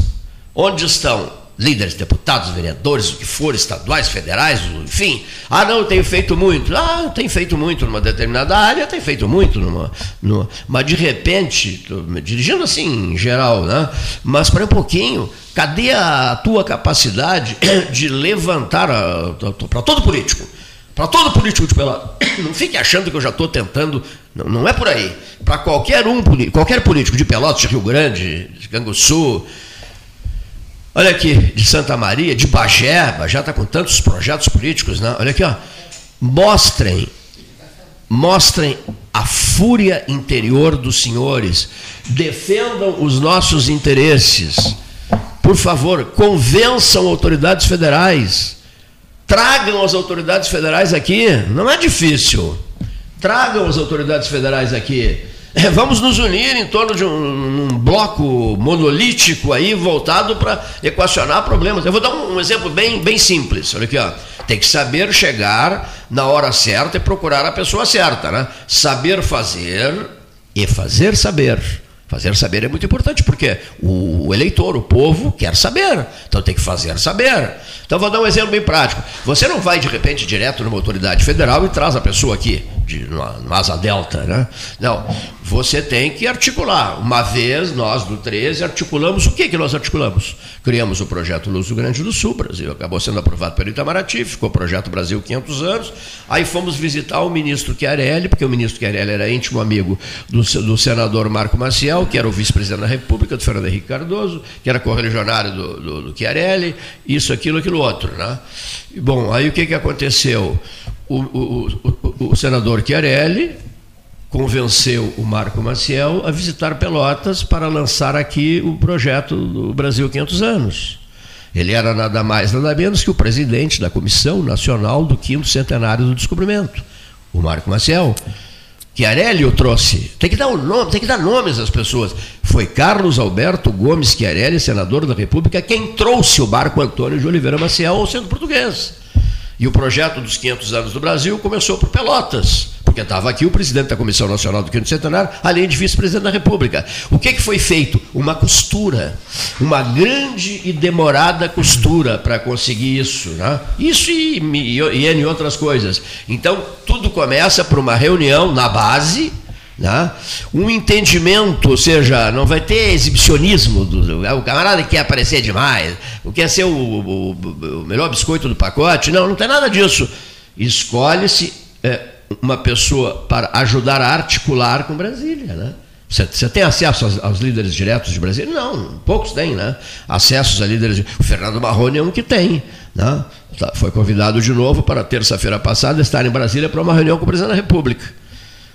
Onde estão? Líderes, deputados, vereadores, o que for, estaduais, federais, enfim. Ah, não, eu tenho feito muito. Ah, tem feito muito numa determinada área, tem feito muito numa. numa mas de repente, dirigindo assim em geral, né? Mas para um pouquinho, cadê a tua capacidade de levantar para todo político? Para todo político de Pelotas. Não fique achando que eu já estou tentando. Não, não é por aí. Para qualquer um, qualquer político de Pelotas, de Rio Grande, de Canguçu, olha aqui, de Santa Maria, de Bagé, Bagé está com tantos projetos políticos, né? Olha aqui, ó. Mostrem, mostrem a fúria interior dos senhores. Defendam os nossos interesses. Por favor, convençam autoridades federais. Tragam as autoridades federais aqui. Não é difícil. Tragam as autoridades federais aqui. É, vamos nos unir em torno de um, um bloco monolítico aí voltado para equacionar problemas. Eu vou dar um, um exemplo bem, bem simples. Olha aqui, ó. Tem que saber chegar na hora certa e procurar a pessoa certa, né? Saber fazer e fazer saber. Fazer saber é muito importante, porque o eleitor, o povo, quer saber. Então tem que fazer saber. Então vou dar um exemplo bem prático. Você não vai de repente direto numa autoridade federal e traz a pessoa aqui. De no, Asa Delta, né? Não, você tem que articular. Uma vez, nós do 13, articulamos o que, que nós articulamos? Criamos o projeto Luz do Grande do Sul, Brasil, acabou sendo aprovado pelo Itamaraty, ficou o projeto Brasil 500 anos, aí fomos visitar o ministro Chiarelli, porque o ministro Chiarelli era íntimo amigo do, do senador Marco Maciel, que era o vice-presidente da República, do Fernando Henrique Cardoso, que era correligionário do, do, do Chiarelli, isso, aquilo, aquilo outro, né? Bom, aí o que, que aconteceu? O, o, o, o senador Chiarelli convenceu o Marco Maciel a visitar Pelotas para lançar aqui o projeto do Brasil 500 anos. Ele era nada mais, nada menos que o presidente da Comissão Nacional do Quinto Centenário do Descobrimento, o Marco Maciel. Chiarelli o trouxe. Tem que dar um nome, tem que dar nomes às pessoas. Foi Carlos Alberto Gomes Chiarelli, senador da República, quem trouxe o Marco Antônio de Oliveira Maciel ao centro português. E o projeto dos 500 anos do Brasil começou por Pelotas, porque estava aqui o presidente da Comissão Nacional do Quinto Centenário, além de vice-presidente da República. O que, que foi feito? Uma costura, uma grande e demorada costura para conseguir isso. Né? Isso e, e, e N outras coisas. Então, tudo começa por uma reunião na base, né? Um entendimento, ou seja, não vai ter exibicionismo, do, o camarada quer aparecer demais, quer ser o, o, o, melhor biscoito do pacote, não, não tem nada disso. Escolhe-se é, uma pessoa para ajudar a articular com Brasília. Né? Você, você tem acesso aos, aos, líderes diretos de Brasília? Não, poucos têm, né? Acessos a líderes. O Fernando Marrone é um que tem. Né? Tá, foi convidado de novo para terça-feira passada estar em Brasília para uma reunião com o presidente da República.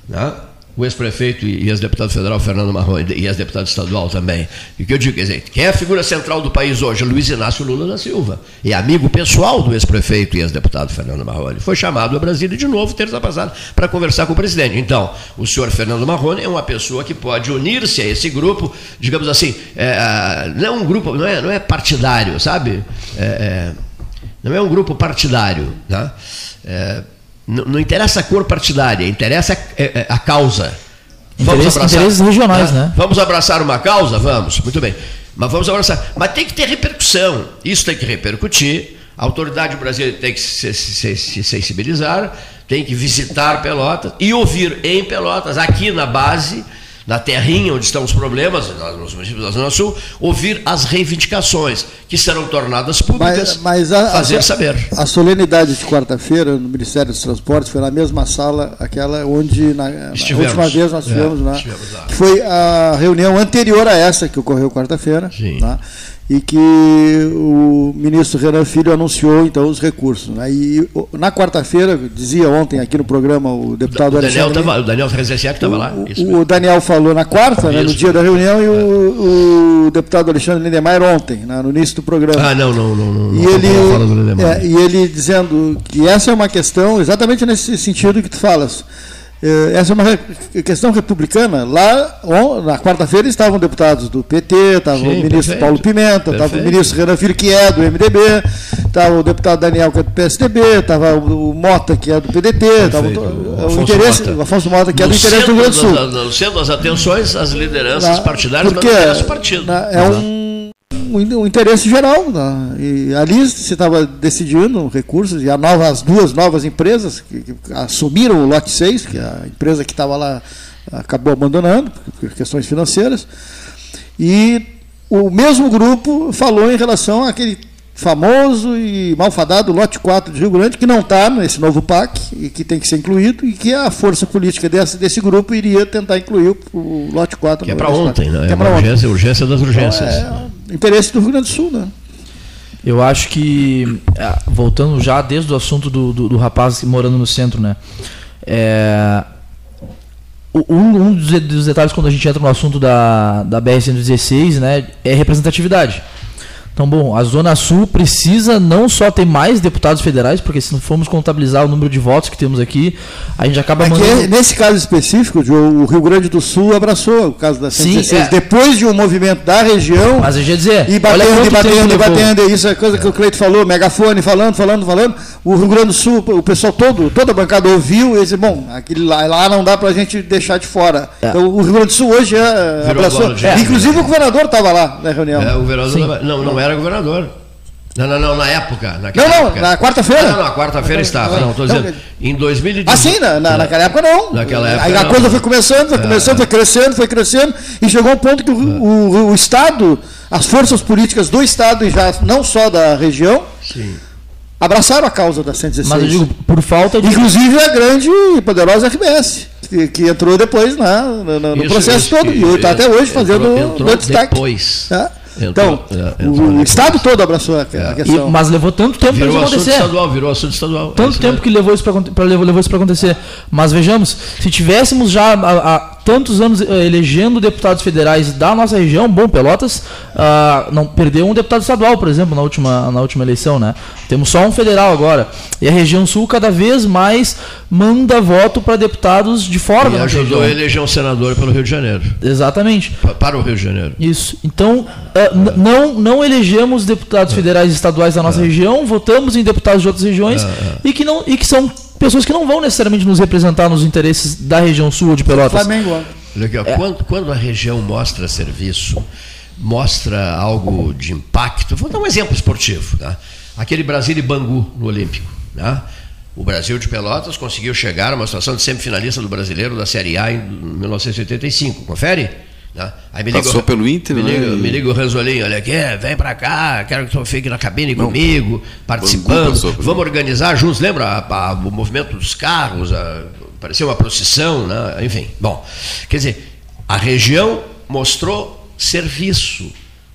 Né? O ex-prefeito e ex-deputado federal Fernando Marrone e ex-deputado estadual também. E o que eu digo, quer dizer, quem é a figura central do país hoje? Luiz Inácio Lula da Silva. É amigo pessoal do ex-prefeito e ex-deputado Fernando Marrone. Foi chamado a Brasília de novo, terça passada, para conversar com o presidente. Então, o senhor Fernando Marrone é uma pessoa que pode unir-se a esse grupo, digamos assim, é, não é um grupo, não é, não é partidário, sabe? É, é não é um grupo partidário, né? Não, não interessa a cor partidária, interessa a, a, é, é, a causa. Vamos Interesse, abraçar, interesses regionais, né? Vamos abraçar uma causa? Vamos, muito bem. Mas vamos abraçar. Mas tem que ter repercussão. Isso tem que repercutir. A autoridade brasileira tem que se, se, se sensibilizar, tem que visitar Pelotas e ouvir em Pelotas, aqui na base, na terrinha onde estão os problemas, nos municípios da Zona Sul, ouvir as reivindicações que serão tornadas públicas, mas, mas a, fazer a, saber. A solenidade de quarta-feira no Ministério dos Transportes foi na mesma sala, aquela onde na, na última vez nós tivemos, é, lá, lá. Que foi a reunião anterior a essa que ocorreu quarta-feira. Tá? E que o ministro Renan Filho anunciou então os recursos. Né? E na quarta-feira, dizia ontem aqui no programa o deputado o Daniel. Tava, o Daniel estava lá. O, o, Daniel falou na quarta, né, no dia da reunião, e o, o deputado Alexandre Lindemeyer ontem, né, no início do programa. Ah, não, não, não. não e, ele, é, e ele dizendo que essa é uma questão exatamente nesse sentido que tu falas essa é uma questão republicana. Lá, na quarta-feira, estavam deputados do PT, estava Sim, o ministro perfeito, Paulo Pimenta, estava o ministro Renan Filho, que é do MDB, estava o deputado Daniel, que é do PSDB, estava o Mota, que é do PDT, estava o, o, interesse, Mota. o Afonso Mota, que é do interesse do Rio Grande do Sul. No centro das atenções, as lideranças na, partidárias, porque, mas não partido. Na, é um o interesse geral. Né? E ali se estava decidindo recursos, e nova, as duas novas empresas que, que, assumiram o lote 6, que a empresa que estava lá acabou abandonando, por questões financeiras. E o mesmo grupo falou em relação àquele famoso e malfadado lote 4 de Rio Grande, que não está nesse novo PAC e que tem que ser incluído, e que a força política desse, desse grupo iria tentar incluir o, o lote 4. Que é para ontem, né? É, é uma urgência, urgência das urgências. Então, é interesse do Rio Grande do Sul, né? Eu acho que, é, voltando já desde o assunto do, do, do rapaz morando no centro, né? É, um, um dos detalhes quando a gente entra no assunto da, da BR-116 né, é representatividade. Então, bom, a Zona Sul precisa não só ter mais deputados federais, porque se não formos contabilizar o número de votos que temos aqui, a gente acaba Aqui, mandando... Nesse caso específico, o Rio Grande do Sul abraçou o caso da 116. Sim, é. Depois de um movimento da região... Mas eu ia dizer... E batendo, e batendo, e batendo. Isso é coisa que o Cleito falou, megafone, falando, falando, falando. O Rio Grande do Sul, o pessoal todo, toda a bancada ouviu e disse, bom, aquele lá, lá não dá para a gente deixar de fora. É. Então, o Rio Grande do Sul hoje é, abraçou. É. Inclusive o governador estava lá na reunião. É, o governador... Não, não era era governador. Não, não, não, na época. Naquela Não, não, época. na quarta-feira. Não, não, na quarta-feira estava. Não, estou Não, dizendo. Em 2018. Ah, sim, na, na- naquela época não. Naquela época Aí a não. coisa foi começando, foi começando, foi crescendo, foi crescendo, e chegou um ponto que o, o- o Estado, as forças políticas do Estado, e já não só da região, Sim. abraçaram a causa da 116. Mas eu digo, por falta de. Inclusive a grande e poderosa RBS, que, que entrou depois na, na- no Isso, processo isso, todo, e está até hoje entrou- fazendo entrou o destaque. depois. Tá? Entrou- então, é, entrou o, depois. Estado todo abraçou a, a É. E- questão. mas levou tanto tempo para Virou isso assunto acontecer. estadual, virou assunto estadual. É Tanto tempo mesmo. que levou isso para acontecer. Mas vejamos, se tivéssemos já há, há tantos anos eh, elegendo deputados federais da nossa região, bom, Pelotas ah, não perdeu um deputado estadual, por exemplo, na última, na última eleição, né? Temos só um federal agora. E a região sul cada vez mais manda voto para deputados de fora E da ajudou a eleger um senador pelo Rio de Janeiro. Exatamente. Pa- Para o Rio de Janeiro. Isso. Então, eh, n- não, não elegemos deputados federais e estaduais da nossa região, votamos em deputados de outras regiões E, que não, e que são pessoas que não vão necessariamente nos representar nos interesses da região sul ou de Pelotas. Flamengo, ó, É. quando, quando a região mostra serviço, mostra algo de impacto, vou dar um exemplo esportivo. Tá? Aquele Brasil e Bangu no Olímpico. Tá? O Brasil de Pelotas conseguiu chegar a uma situação de semifinalista do brasileiro da Série A em 1985. Confere? Tá? Aí me Passou pelo Inter, me né? liga, me liga o Ranzolinho, olha aqui, vem pra cá, quero que tu fique na cabine comigo, Bangu participando. Vamos organizar juntos, lembra a- a- o movimento dos carros, a, parecia uma procissão, né? enfim. Bom, quer dizer, a região mostrou serviço.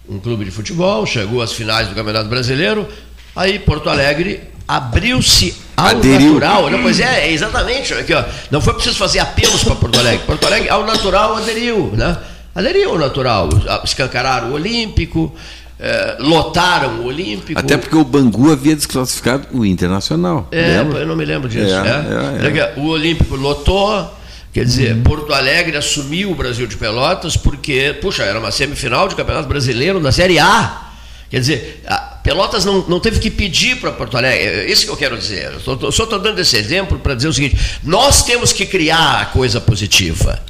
Um clube de futebol chegou às finais do Campeonato Brasileiro, aí Porto Alegre abriu-se ao Aderiu. natural. Não, pois é, é exatamente. Aqui, ó, não foi preciso fazer apelos para Porto Alegre. Porto Alegre, ao natural, aderiu. Né? Aderiu ao natural. Escancararam o Olímpico, eh, lotaram o Olímpico. Até porque o Bangu havia desclassificado o Internacional. É, lembra? eu não me lembro disso. É, né? é, é. O Olímpico lotou, quer dizer, Porto Alegre assumiu o Brasil de Pelotas porque, puxa, era uma semifinal de Campeonato Brasileiro da Série A. Quer dizer, Pelotas não, não teve que pedir para Porto Alegre. É isso que eu quero dizer. Eu só estou dando esse exemplo para dizer o seguinte: nós temos que criar a coisa positiva,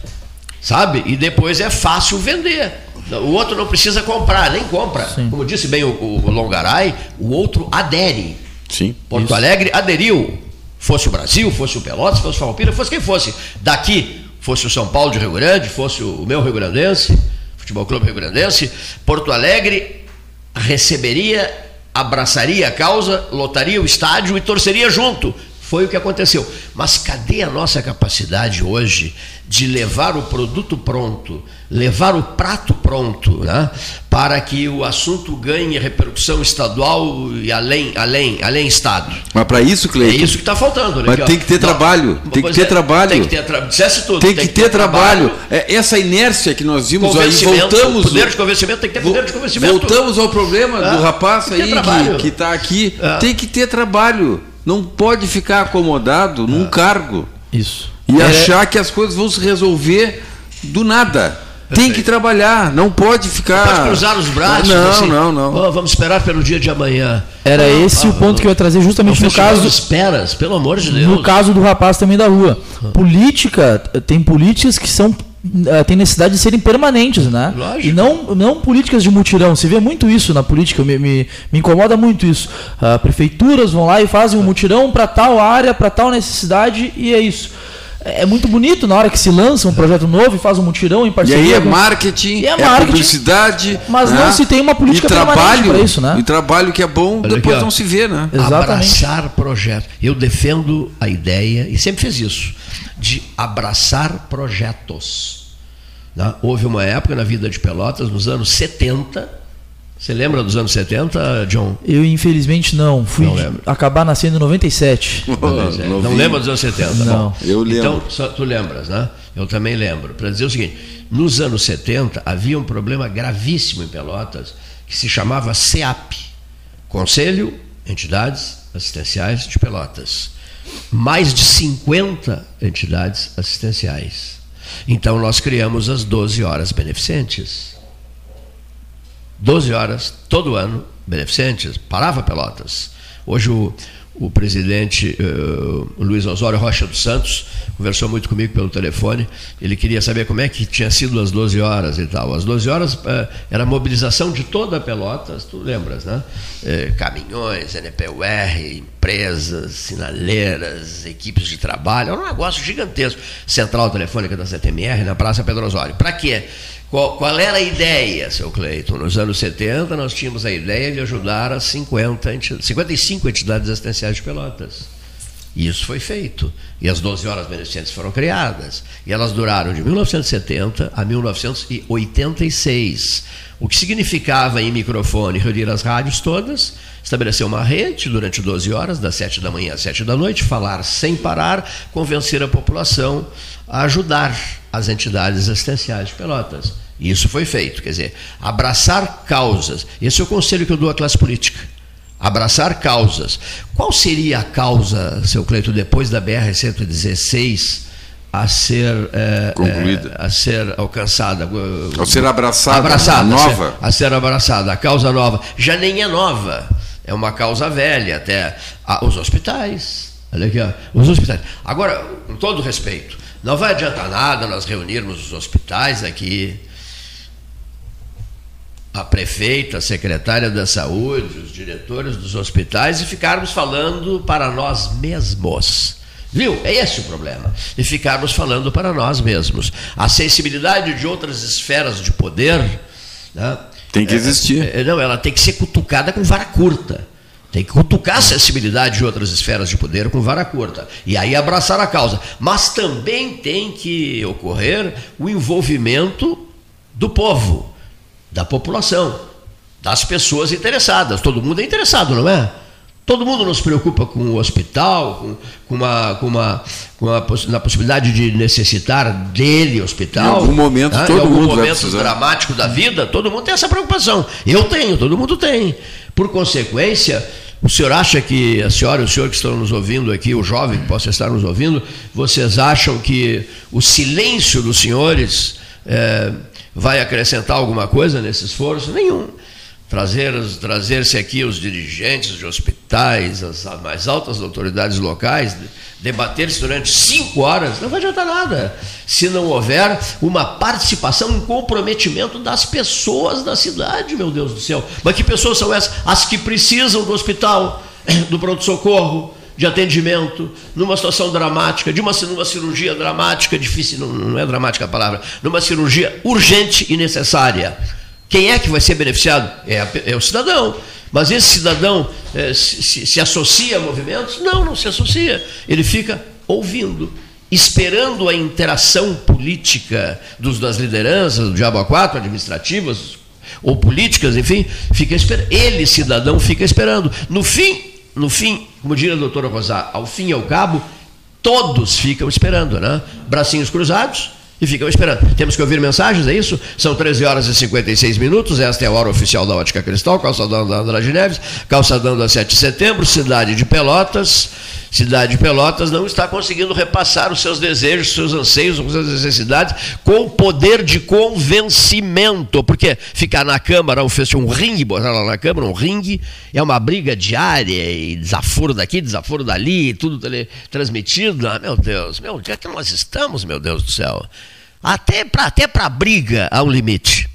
sabe? E depois é fácil vender. O outro não precisa comprar, nem compra. Como disse bem o, o Longaray, o outro adere. Sim. Porto Alegre aderiu. Fosse o Brasil, fosse o Pelotas, fosse o Farroupilha, fosse quem fosse. Daqui, fosse o São Paulo de Rio Grande, fosse o meu Rio Grandense, Futebol Clube Rio Grandense, Porto Alegre receberia, abraçaria a causa, lotaria o estádio e torceria junto. Foi o que aconteceu. Mas cadê a nossa capacidade hoje de levar o produto pronto, levar o prato pronto, né, para que o assunto ganhe repercussão estadual e além, além, além estado? Mas para isso, É Cleiton, isso que está faltando. olha Mas aqui, tem que ter trabalho, tem que ter trabalho. Tem que ter trabalho. Tudo. tem que ter trabalho. É, essa inércia que nós vimos aí, voltamos. poder de convencimento, tem que ter poder de convencimento. Voltamos ao problema É, do rapaz aí trabalho. que está aqui. É. Tem que ter trabalho. Não pode ficar acomodado É. num cargo Isso. E É, achar que as coisas vão se resolver do nada. Tem Perfeito. que trabalhar, não pode ficar. Pode cruzar os braços. Não, assim, não, não. "Ó, vamos esperar pelo dia de amanhã. Era Ah, esse ah, o ponto que eu ia trazer justamente no caso esperas, pelo amor de Deus. No caso do rapaz também da rua. Política, tem políticas que são eh, tem necessidade de serem permanentes, né? Lógico. E não, não políticas de mutirão. Se vê muito isso na política, me, me, me incomoda muito isso. Ah, prefeituras vão lá e fazem um mutirão para tal área, para tal necessidade, e é isso. É muito bonito na hora que se lança um projeto novo e faz um mutirão em E parceria. aí é marketing, E é é, marketing, publicidade. mas né? não se tem uma política e trabalho, permanente pra isso, né? E trabalho que é bom, Olha depois aqui, não se vê, né? Exatamente. Abraçar projetos. Eu defendo a ideia, e sempre fiz isso, de abraçar projetos. né? Houve uma época na vida de Pelotas, nos anos 70. Você lembra dos anos 70, John? Eu, infelizmente, não. Fui Não lembro. acabar nascendo em 97. Pois é, Não Novinho. lembra dos anos 70? Não. Bom, Eu lembro. Então, só tu lembras, né? Eu também lembro. Para dizer o seguinte: nos anos 70 havia um problema gravíssimo em Pelotas que se chamava CEAP Conselho Entidades Assistenciais de Pelotas. Mais de 50 entidades assistenciais. Então, nós criamos as 12 horas beneficentes. 12 horas todo ano beneficentes, parava Pelotas. Hoje o, o presidente uh, Luiz Osório Rocha dos Santos conversou muito comigo pelo telefone. Ele queria saber como é que tinha sido as 12 horas e tal. As 12 horas uh, era a mobilização de toda a Pelotas, tu lembras, né? Uh, caminhões, NPUR, empresas, sinaleiras, equipes de trabalho. Era um negócio gigantesco. Central telefônica da CTMR na Praça Pedro Osório. Para quê? Qual, qual, era a ideia, seu Cleiton? Nos anos 70, nós tínhamos a ideia de ajudar as 50, 55 entidades assistenciais de Pelotas. E isso foi feito. E as 12 horas beneficentes foram criadas. E elas duraram de 1970 a 1986. O que significava em microfone reunir as rádios todas, estabelecer uma rede durante 12 horas, das 7 da manhã às 7 da noite, falar sem parar, convencer a população a ajudar as entidades assistenciais de Pelotas. E isso foi feito, quer dizer, abraçar causas. Esse é o conselho que eu dou à classe política. Abraçar causas. Qual seria a causa, seu Cleito, depois da BR-116 a ser é, concluída, é, a ser alcançada, a ser abraçada, abraçada nova, a ser, a ser abraçada, a causa nova já nem é nova, é uma causa velha até os hospitais. Olha aqui, ó, os hospitais. Agora, com todo respeito, não vai adiantar nada nós reunirmos os hospitais aqui, a prefeita, a secretária da saúde, os diretores dos hospitais e ficarmos falando para nós mesmos. Viu? É esse o problema. E ficarmos falando para nós mesmos. A sensibilidade de outras esferas de poder. Né, tem que existir. É, é, não, ela tem que ser cutucada com vara curta. Tem que cutucar a sensibilidade de outras esferas de poder com vara curta. E aí abraçar a causa. Mas também tem que ocorrer o envolvimento do povo da população, das pessoas interessadas. Todo mundo é interessado, não é? Todo mundo nos preocupa com o hospital, com, com, uma, com, uma, com uma, na possibilidade de necessitar dele hospital. Em algum momento, né? todo em algum mundo momento dramático da vida, todo mundo tem essa preocupação. Eu tenho, todo mundo tem. Por consequência, o senhor acha que, a senhora e o senhor que estão nos ouvindo aqui, o jovem que possa estar nos ouvindo, vocês acham que o silêncio dos senhores é, vai acrescentar alguma coisa nesse esforço? Nenhum. Trazer-se trazer aqui os dirigentes de hospitais, as mais altas autoridades locais, debater-se durante cinco horas, não vai adiantar nada. Se não houver uma participação, um comprometimento das pessoas da cidade, meu Deus do céu. Mas que pessoas são essas? As que precisam do hospital, do pronto-socorro, de atendimento, numa situação dramática, de uma numa cirurgia dramática, difícil, não, não é dramática a palavra, numa cirurgia urgente e necessária. Quem é que vai ser beneficiado? É, a, é o cidadão. Mas esse cidadão é, se, se, associa a movimentos? Não, não se associa. Ele fica ouvindo, esperando a interação política dos, das lideranças, do Diabo A4, administrativas ou políticas, enfim, fica esperando. Ele, cidadão, fica esperando. No fim, no fim, como diria a doutora Rosar, ao fim e ao cabo, todos ficam esperando, né? Bracinhos cruzados e ficam esperando. Temos que ouvir mensagens, é isso? São 13 horas e 56 minutos, esta é a hora oficial da Ótica Cristal, calçadão da Andrade Neves, calçadão da 7 de setembro, cidade de Pelotas. Cidade de Pelotas não está conseguindo repassar os seus desejos, seus anseios, as suas necessidades com poder de convencimento. Porque ficar na Câmara, um, um ringue, botar lá na Câmara, um ringue, é uma briga diária, e desaforo daqui, desaforo dali, tudo transmitido. Ah, meu Deus, meu, onde é que nós estamos, meu Deus do céu? Até para até briga há um limite.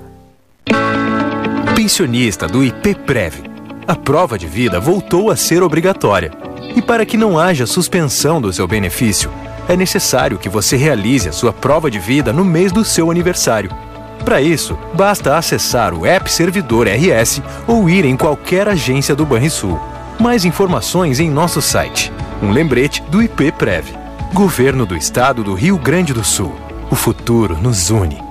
Pensionista do IPPREV. A prova de vida voltou a ser obrigatória. E para que não haja suspensão do seu benefício, é necessário que você realize a sua prova de vida no mês do seu aniversário. Para isso, basta acessar o App Servidor RS ou ir em qualquer agência do Banrisul. Mais informações em nosso site. Um lembrete do IP Prev. Governo do Estado do Rio Grande do Sul. O futuro nos une.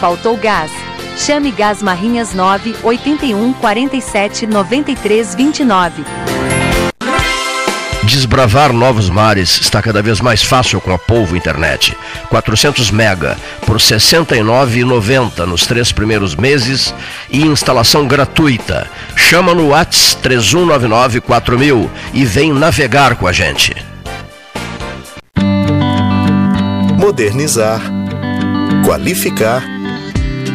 Faltou gás? Chame Gás Marrinhas 9 81 47 93 29. Desbravar novos mares está cada vez mais fácil com a Polvo Internet. 400 mega por R$ 69,90 nos três primeiros meses e instalação gratuita. Chama no Whats 3199 4000 e vem navegar com a gente. Modernizar, qualificar,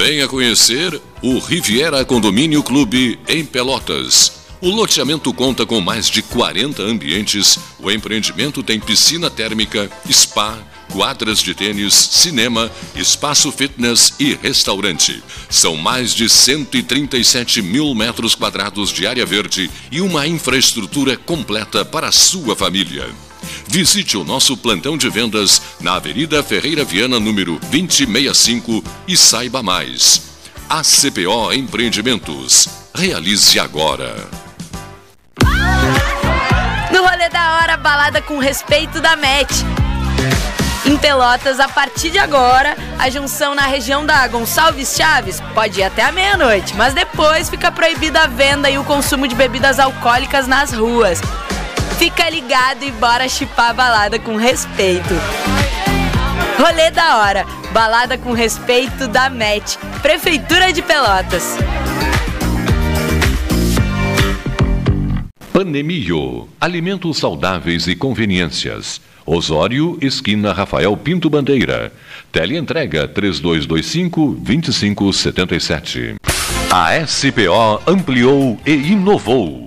Venha conhecer o Riviera Condomínio Clube em Pelotas. O loteamento conta com mais de 40 ambientes. O empreendimento tem piscina térmica, spa, quadras de tênis, cinema, espaço fitness e restaurante. São mais de 137 mil metros quadrados de área verde e uma infraestrutura completa para a sua família. Visite o nosso plantão de vendas na Avenida Ferreira Viana, número 2065 e saiba mais. ACPO Empreendimentos. Realize agora. No rolê da hora, balada com respeito da MET. Em Pelotas, a partir de agora, a junção na região da Gonçalves Chaves pode ir até a meia-noite, mas depois fica proibida a venda e o consumo de bebidas alcoólicas nas ruas. Fica ligado e bora chipar a balada com respeito. Rolê da hora, balada com respeito da MET, Prefeitura de Pelotas. Panemio, alimentos saudáveis e conveniências. Osório, esquina Rafael Pinto Bandeira. Teleentrega 3225-2577. A SPO ampliou e inovou.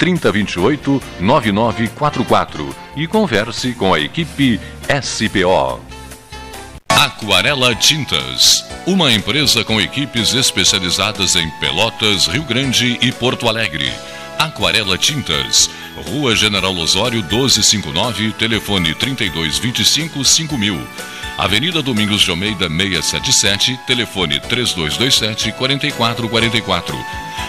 3028 9944 e converse com a equipe SPO. Aquarela Tintas, uma empresa com equipes especializadas em Pelotas, Rio Grande e Porto Alegre. Aquarela Tintas, Rua General Osório 1259, telefone 3225 5000. Avenida Domingos de Almeida 677, telefone 3227 4444.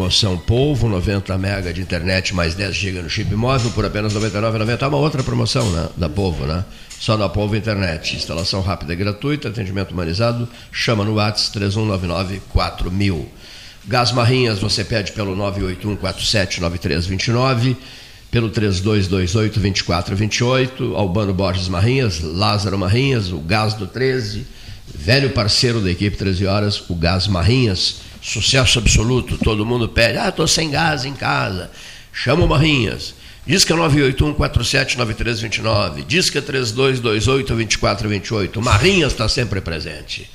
Promoção Polvo, 90 mega de internet mais 10 GB no chip móvel por apenas R$ 99,90. É uma outra promoção né, da Polvo, né? Só na Polvo Internet. Instalação rápida e gratuita, atendimento humanizado. Chama no WhatsApp 3199 4000. Gás Marrinhas você pede pelo 981479329, pelo 3228-2428, Albano Borges Marrinhas, Lázaro Marrinhas, o Gás do 13, velho parceiro da equipe 13 Horas, o Gás Marrinhas sucesso absoluto, todo mundo pede, ah, estou sem gás em casa, chama o Barrinhas, é 981-479329, diz que é 3228-2428, Marrinhas está sempre presente.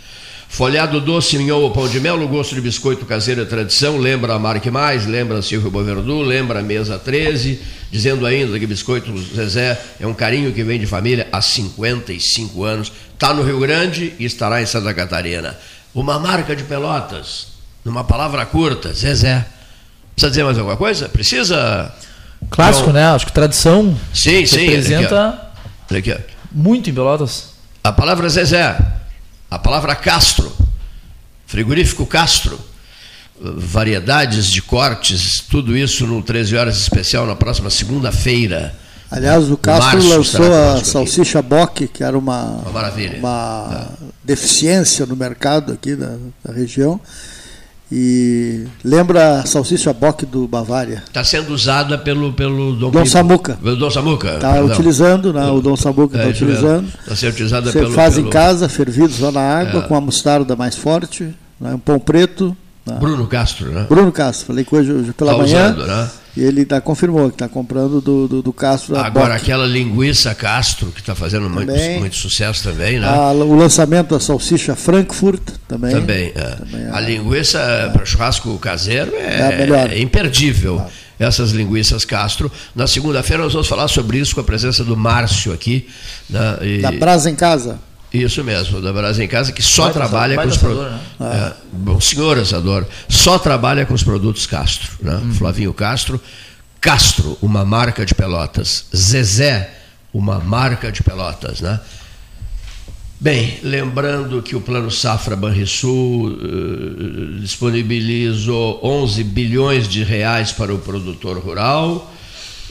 Folhado doce, minhão ou pão de mel, gosto de biscoito caseiro e tradição, lembra a Marque Mais, lembra Silvio Boverdu, lembra a Mesa 13, dizendo ainda que biscoito Zezé é um carinho que vem de família há 55 anos, está no Rio Grande e estará em Santa Catarina. uma marca de Pelotas, numa palavra curta, Zezé. Precisa dizer mais alguma coisa? Precisa. Clássico, Então, né? Acho que tradição Sim, sim. representa aqui, ó. muito em Pelotas. A palavra Zezé, a palavra Castro, frigorífico Castro, variedades de cortes, tudo isso no 13 horas especial na próxima segunda-feira. Aliás, o Castro Márcio lançou a aqui. salsicha Bock, que era uma, Uma maravilha. uma deficiência no mercado aqui da, da região. E lembra a salsicha Bock do Bavária. Está sendo usada pelo, pelo Dom, Dom. Samuca. Pelo Dom Samuca. Está utilizando, né? o Dom Samuca está É, utilizando. Está sendo utilizada Você pelo. faz pelo em casa, fervido só na água, É. com a mostarda mais forte, né? um pão preto. Né? Bruno Castro, né? Bruno Castro, falei com ele hoje pela Tá manhã. usando, né? E ele tá, confirmou que está comprando do, do, do Castro Agora, Bock. aquela linguiça Castro, que está fazendo muito, Também. muito sucesso também, né? A- o lançamento da salsicha Frankfurt também. Também. é. A linguiça para churrasco caseiro É é, é imperdível. Essas linguiças Castro. Na segunda-feira nós vamos falar sobre isso com a presença do Márcio aqui. né? E- Da Brasa em Casa. Isso mesmo, da Brasa em Casa, que só trabalha com os produtos. né? bom senhor assador, só trabalha com os produtos Castro. Né? Hum. Flavinho Castro. Castro, uma marca de pelotas. Zezé, uma marca de pelotas. Né? Bem, lembrando que o Plano Safra Banrisul eh, disponibilizou 11 bilhões de reais para o produtor rural.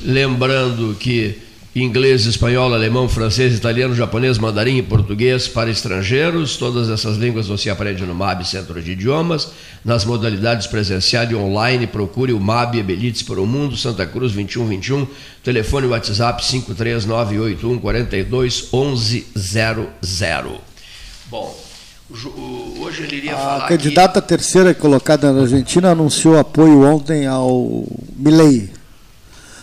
Lembrando que inglês, espanhol, alemão, francês, italiano, japonês, mandarim e português para estrangeiros. Todas essas línguas você aprende no MAB Centro de Idiomas. Nas modalidades presencial e online, procure o MAB Ebelites para o Mundo, Santa Cruz 2121. Telefone WhatsApp 53981 42 1100. Bom, hoje ele iria A falar candidata terceira colocada na Argentina anunciou apoio ontem ao Milei.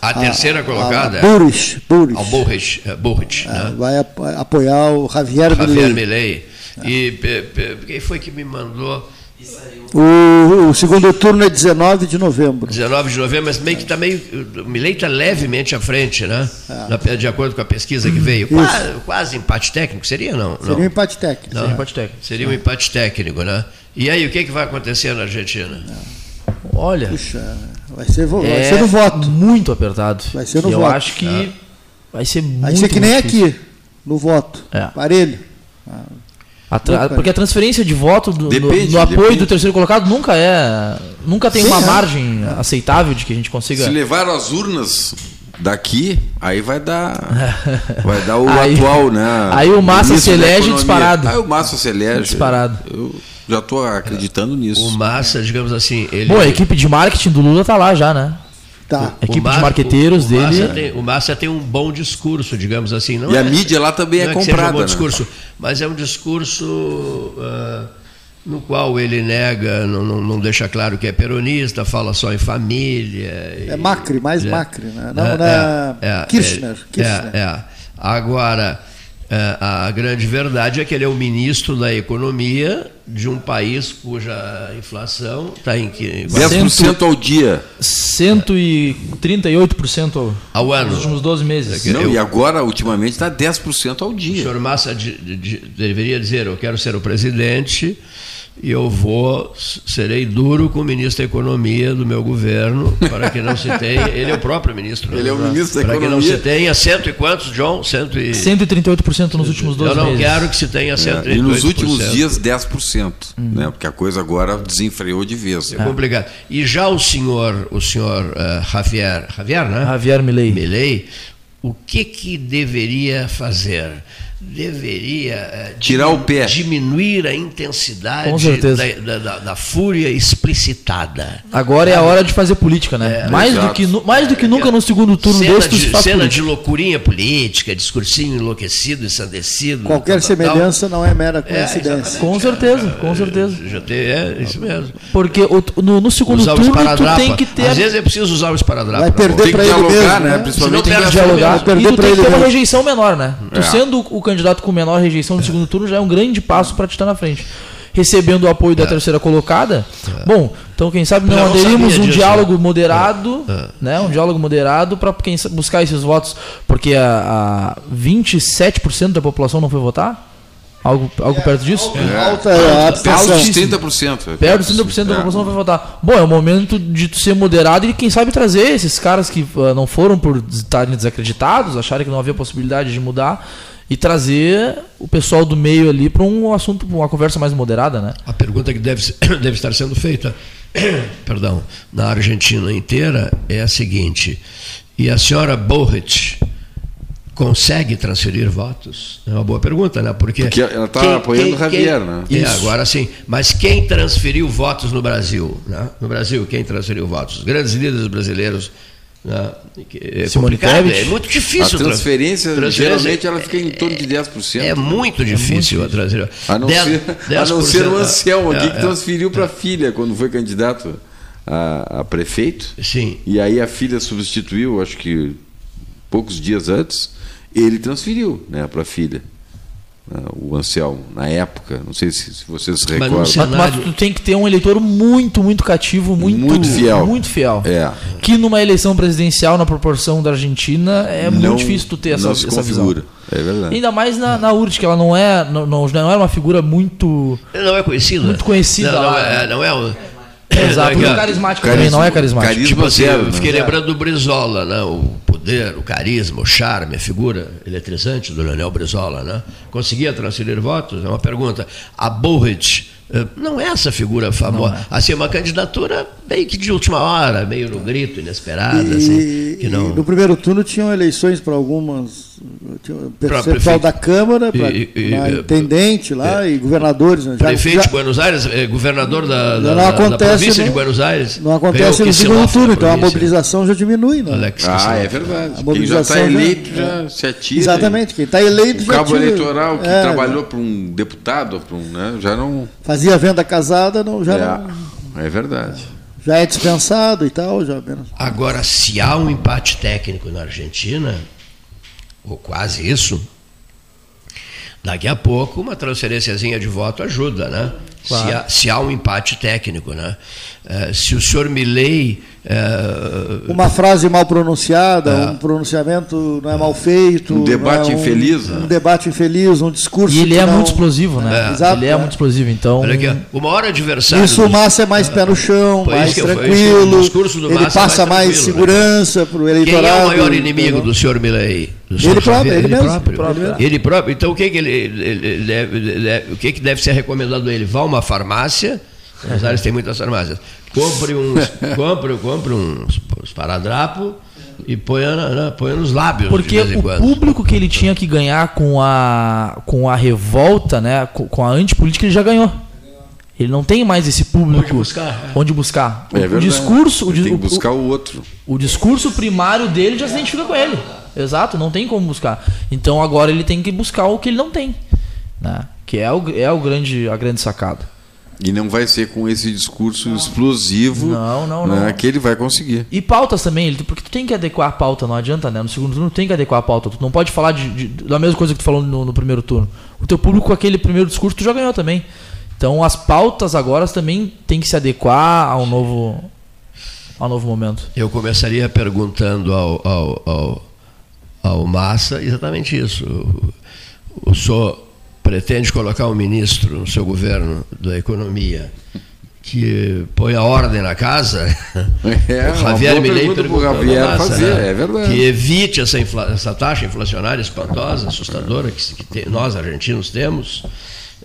A terceira colocada? A Burris. Burris. Ao Burrich, é, Burrich, É, né? Vai ap- apoiar o Javier, Javier Milei. Milei. E pe- pe- quem foi que me mandou? O, o segundo turno é 19 de novembro. 19 de novembro, mas meio que está meio. O Milei está levemente à frente, né? Na- de acordo com a pesquisa que veio. Quase, quase empate técnico, seria não? Seria não. um empate técnico. Não, Seria. empate técnico. Seria um empate técnico, né? E aí, o que, que vai acontecer na Argentina? Olha. Puxa, vai ser, vo- vai é ser no voto. Muito apertado. Vai ser no eu voto. acho que É. vai ser muito Vai ser que nem aqui, no voto. É. Parelho. A tra- Muito porque a transferência de voto do, Depende, no, apoio depende. do terceiro colocado nunca é. Nunca tem Sim, uma é. margem aceitável de que a gente consiga. Se levaram as urnas daqui, aí vai dar. Vai dar o Aí- atual, né? aí o Massa se elege disparado. Aí o Massa se elege. Disparado. Eu já estou acreditando nisso. O Massa, digamos assim, ele. Bom, a equipe de marketing do Lula tá lá já, né? Tá. A equipe O Massa- de marqueteiros o, dele. O Massa, tem, o Massa tem um bom discurso, digamos assim. Não E a é- mídia lá também é que seja um comprada, bom né? discurso, mas é um discurso ah, no qual ele nega, não, não, não deixa claro que é peronista, fala só em família. É Macri, mais É. Macri, né? Não, É, né? é, é, Kirchner. é, Kirchner. É, é. Agora, é, a grande verdade é que ele é o ministro da economia de um país cuja inflação está em que 10% ao dia. 138% ao, Ao ano. Nos últimos 12 meses. Não, e agora, ultimamente, está 10% ao O dia. senhor Massa de- de- de- deveria dizer: eu quero ser o presidente e eu vou, serei duro com o ministro da Economia do meu governo para que não se tenha. Ele é o próprio ministro. Ele é o ministro da Para que não Economia. se tenha cento e quantos, John? Cento e... 138% nos últimos 12 Eu não meses. quero que se tenha cento É, e nos últimos 108%. dias, 10%. Né? Porque a coisa agora desenfreou de vez. É complicado. E já o senhor, o senhor eh, Javier, Javier, né? Javier Milei. Milei, o que que deveria fazer? Deveria eh, Tirar o pé. diminuir a intensidade Com certeza. da, da- da- fúria explicitada. Agora é a hora de fazer política, né? mais, do exato. que, nu- mais do que nunca no segundo turno cena desse de, faz cena política. de loucurinha política, discursinho enlouquecido, ensandecido. Qualquer tal, tal, tal. semelhança não é mera É, coincidência. Com certeza, com certeza. Já tem, é isso mesmo. Porque o- no, no segundo Usar o turno tu tem que ter. Às vezes é preciso usar o esparadrapo. Vai na perder boca. Tem que pra ele dialogar, mesmo, né? né? Principalmente tem que dialogar. Vai perder e tu tem que ter uma rejeição menor, né? Tu É. sendo o candidato com menor rejeição no segundo turno já é um grande passo para te estar na frente. Recebendo o apoio da terceira colocada. Bom, então quem sabe não, não aderimos um disso, diálogo né? moderado, É. né? Um diálogo moderado para quem buscar esses votos, porque a, a 27% da população não foi votar. Algo, algo perto disso? É. Alta a abstenção. Perto dos 30%. Perto dos 30% da É. população vai votar. Bom, é o momento de tu ser moderado e quem sabe trazer esses caras que ah, não foram por estarem desacreditados, acharem que não havia possibilidade de mudar e trazer o pessoal do meio ali para um assunto, uma conversa mais moderada, né? A pergunta que deve, deve estar sendo feita, perdão, na Argentina inteira é a seguinte: e a senhora Borrit consegue transferir votos? É uma boa pergunta, né? Porque, Porque ela tá apoiando o Javier, né? É, Isso. agora sim. Mas quem transferiu votos no Brasil? né? No Brasil, quem transferiu votos? Os grandes líderes brasileiros. Né? Que É Simone complicado, Tebet. é muito difícil. A transferência, transferência geralmente, ela fica em torno de 10%. É muito difícil a transferência. A não, Dez- ser, a não ser o 10%, Anselmo aqui é, que é. transferiu para a filha quando foi candidato a, a prefeito. Sim. E aí a filha substituiu, acho que poucos dias antes, ele transferiu né, para a filha. Né, O Anselmo, na época, não sei se, se vocês se Mas recordam. Mas, mas tu tem que ter um eleitor muito, muito cativo, muito, Muito fiel. Muito fiel. É. Que numa eleição presidencial, na proporção da Argentina, é Não- muito difícil tu ter essa, não se essa visão. configura. É verdade. Ainda mais na, na URT, que ela não é, não, não, não era uma figura muito. Não é conhecida. Muito conhecida Não, não lá. é, não é um. Exato, Não é muito carismático também, não é carismático. carisma Tipo assim, zero, eu né? fiquei lembrando do Brizola, né? O poder, o carisma, o charme, a figura eletrizante do Leonel Brizola, né? Conseguia transferir votos? É uma pergunta. A Burrit eh, não é essa figura famosa. Assim, uma candidatura meio que de última hora, meio no grito, inesperada, assim, E, que não... e no primeiro turno tinham eleições para algumas. O Pra percentual prefeito. da Câmara, para E- e- intendente lá e governadores. né? Já- Prefeito já- de Buenos Aires, eh, governador da, da, não da- da acontece província no- de Buenos Aires. Não acontece no segundo turno, então a mobilização já diminui. Né? Alex Ah, é verdade. A Quem já mobilização está já- eleito já se atira. Exatamente, quem está eleito O já cabo tira- eleitoral que é, trabalhou para um deputado, pra um, né, já não. Fazia venda casada, não, já, não- É, é verdade. já é dispensado e tal. Já menos. Agora, se há um empate técnico na Argentina, ou quase isso, daqui a pouco uma transferênciazinha de voto ajuda, né? Claro. Se, há, se há um empate técnico, né? Eh, se o senhor Milley eh, Uma frase mal pronunciada, É. um pronunciamento não é mal feito. Um debate não é infeliz, Um né? debate infeliz, um discurso. E ele que é não- muito explosivo, né? É. Exato, ele é, é. muito explosivo, então. olha aqui, o maior adversário Isso o Massa é mais pé no chão, mais tranquilo. o discurso do ele Massa é passa mais mais, tranquilo, né? segurança para o Quem eleitorado. é o maior inimigo entendeu? do senhor Milley? Do Ele próprio, ele mesmo, próprio. ele próprio. Ele próprio. Então o que, que ele, ele- ele deve, deve- o que, que deve ser recomendado a ele? Vá a uma farmácia, Buenos Aires tem muitas farmácias. Compre uns, compre, compre uns, uns paradrapos e ponha, na- ponha nos lábios Porque de vez em o quando. público que ele tinha que ganhar com a, com a revolta, né, com, a antipolítica, ele já ganhou. Ele não tem mais esse público Onde buscar, é. onde buscar. É o, verdade. discurso, o, tem o- que buscar o outro. o discurso primário dele já se identifica com ele. Exato, não tem como buscar. Então agora ele tem que buscar o que ele não tem, né? Que é o, é o grande a grande sacada. E não vai ser com esse discurso explosivo Não, não, né, não. que ele vai conseguir. E pautas também, ele- porque tu tem que adequar a pauta, não adianta, né? No segundo turno tu tem que adequar a pauta. Tu não pode falar de, de- da mesma coisa que tu falou no, no primeiro turno. O teu público com aquele primeiro discurso tu já ganhou também. Então as pautas agora também tem que se adequar ao novo ao novo momento. Eu começaria perguntando ao, ao, ao, ao Massa exatamente isso. O, o senhor pretende colocar um ministro no seu governo da economia que põe a ordem na casa? É, o Javier Milei perguntou Javier Massa, fazer, né? é verdade. Que evite essa, infla- essa taxa inflacionária espantosa, assustadora, que, que te- nós argentinos temos.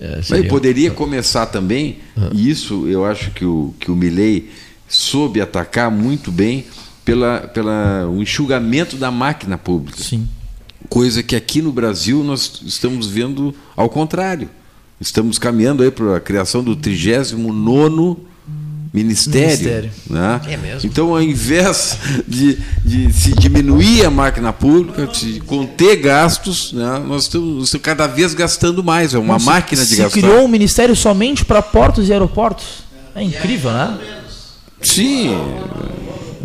É, Mas seria- ele poderia começar também, Ah. e isso eu acho que o, que o Milley soube atacar muito bem pela, pela o enxugamento da máquina pública. Sim. Coisa que aqui no Brasil nós estamos vendo ao contrário. Estamos caminhando aí para a criação do 39 ministério. Ministério. Né? É mesmo. Então, ao invés de, de se diminuir a máquina pública, de conter gastos, né, nós estamos, cada vez gastando mais. É uma máquina de se gastar. criou um ministério somente para portos e aeroportos. É incrível, né? Sim.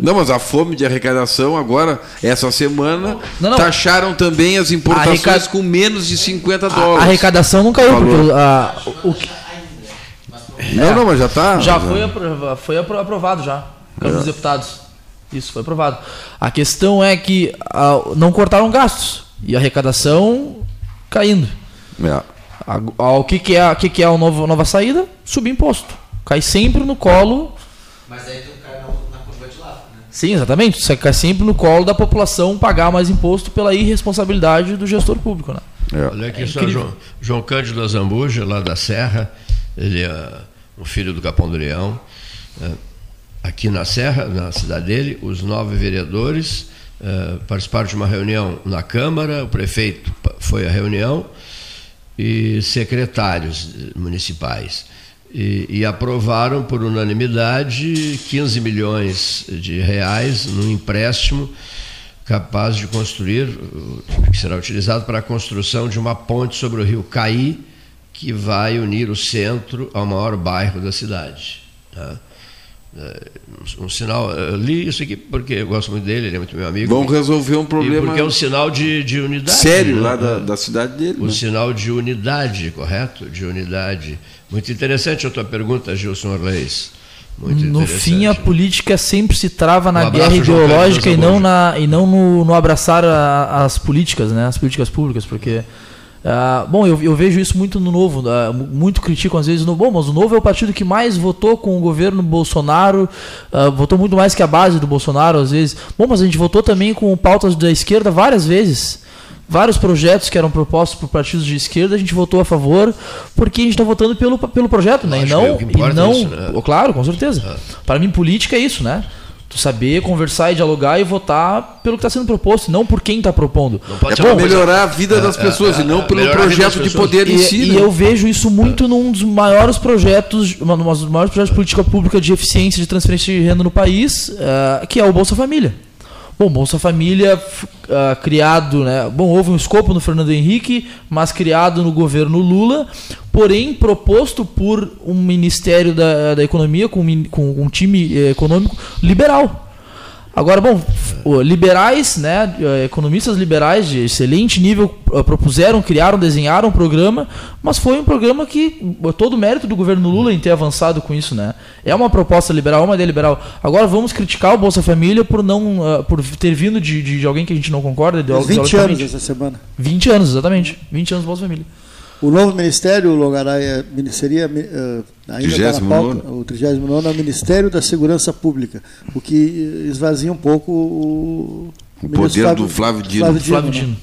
Não, mas a fome de arrecadação agora, essa semana, Não, não. taxaram também as importações Arrecad- com menos de 50 A dólares. arrecadação não caiu, Valor. porque a- o, que- Não, não, mas já está. já foi, apro- foi apro- aprovado já. Câmara dos Deputados. Isso, foi aprovado. A questão é que ah, não cortaram gastos. E a arrecadação caindo. É. A- a- O que, que é, o que, que é a nova, nova saída? Subir imposto. Cai sempre no colo. Mas aí tu Sim, exatamente. Você cai sempre no colo da população pagar mais imposto pela irresponsabilidade do gestor público, né? Olha aqui É só. João, João Cândido Azambuja, lá da Serra, ele é um filho do Capão do Leão. É, Aqui na Serra, na cidade dele, os nove vereadores eh, participaram de uma reunião na Câmara, o prefeito foi à reunião, e secretários municipais. E, e aprovaram por unanimidade 15 milhões de reais num empréstimo capaz de construir, que será utilizado para a construção de uma ponte sobre o rio Caí, que vai unir o centro ao maior bairro da cidade. tá? É, um, um sinal, eu li isso aqui porque eu gosto muito dele, ele é muito meu amigo. Vão resolver um E problema porque é um sinal de, de unidade. sério né? lá da, da cidade dele. O né? sinal de unidade, correto? De unidade. Muito interessante a tua pergunta, Gilson Orleis. Muito No fim, a política sempre se trava na Um abraço, guerra ideológica e não, na, e não no, no abraçar a- as políticas, né? As políticas públicas, porque. ah, bom, eu, eu vejo isso muito no Novo. mu- muito criticam às vezes no Bom, mas o Novo é o partido que mais votou com o governo Bolsonaro, ah, votou muito mais que a base do Bolsonaro, às vezes. Bom, mas a gente votou também com pautas da esquerda várias vezes. Vários projetos que eram propostos por partidos de esquerda, a gente votou a favor, porque a gente está votando pelo, pelo projeto, né? E é não, e não isso, né? Claro, com certeza. Para mim, política é isso, né? Tu saber conversar e dialogar e votar pelo que está sendo proposto, não por quem está propondo. É para melhorar a vida das pessoas e não pelo projeto de poder em e, si. e né? eu vejo isso muito num dos maiores projetos, uma- um dos maiores projetos de política pública de eficiência de transferência de renda no país, eh, que é o Bolsa Família. Bom, Bolsa Família ah, criado, né? Bom, houve um escopo no Fernando Henrique, mas criado no governo Lula, porém proposto por um Ministério da, da Economia com, com um time eh, econômico liberal. Agora, bom, liberais, né, eh, economistas liberais de excelente nível eh, propuseram, criaram, desenharam um programa, mas foi um programa que eh, todo o mérito do governo Lula em ter avançado com isso, né? É uma proposta liberal, é uma ideia liberal. Agora vamos criticar o Bolsa Família por não, por ter vindo de, de, de alguém que a gente não concorda, Fez 20 anos essa semana. 20 anos, exatamente. 20 anos do Bolsa Família. O novo ministério, Logaray, é- seria eh, ainda está na pauta, o 39 é o Ministério da Segurança Pública, o que esvazia um pouco o, O poder do Flávio Dino. Flávio Dino. né?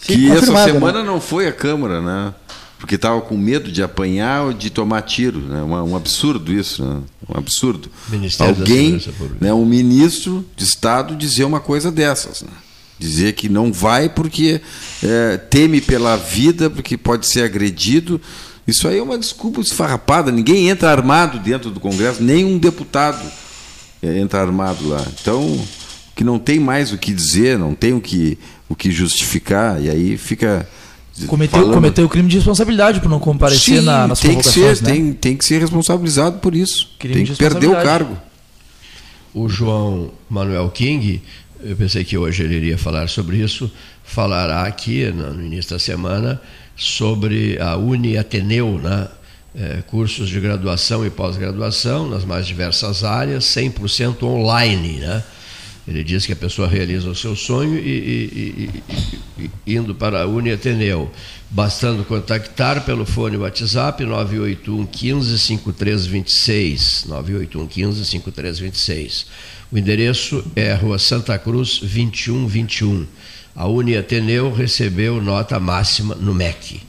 Sim, Que essa confirmado, semana né? não foi à Câmara, né? Porque estava com medo de apanhar ou de tomar tiro. Né? Um, um absurdo isso, né? Um absurdo. Ministério da Alguém, Segurança Pública. né, um ministro de Estado dizer uma coisa dessas. Né? Dizer que não vai porque é, teme pela vida, porque pode ser agredido. Isso aí é uma desculpa esfarrapada. Ninguém entra armado dentro do Congresso, nem um deputado é, entra armado lá. Então, que não tem mais o que dizer, não tem o que, o que justificar, e aí fica. Cometeu, falando- cometeu o crime de responsabilidade por não comparecer Sim, na, nas tem que ser, né? tem, tem que ser responsabilizado por isso. Crime tem que perder o cargo. O João Manuel King, eu pensei que hoje ele iria falar sobre isso, falará aqui no início da semana sobre a Uni Ateneu, né? É, cursos de graduação e pós-graduação nas mais diversas áreas, 100% online. Né? Ele diz que a pessoa realiza o seu sonho e- e- e- e- indo para a Uni Ateneu, bastando contactar pelo fone WhatsApp 981 15 5326, 981 15 5326. O endereço é Rua Santa Cruz 2121. A Uni Ateneu recebeu nota máxima no MEC.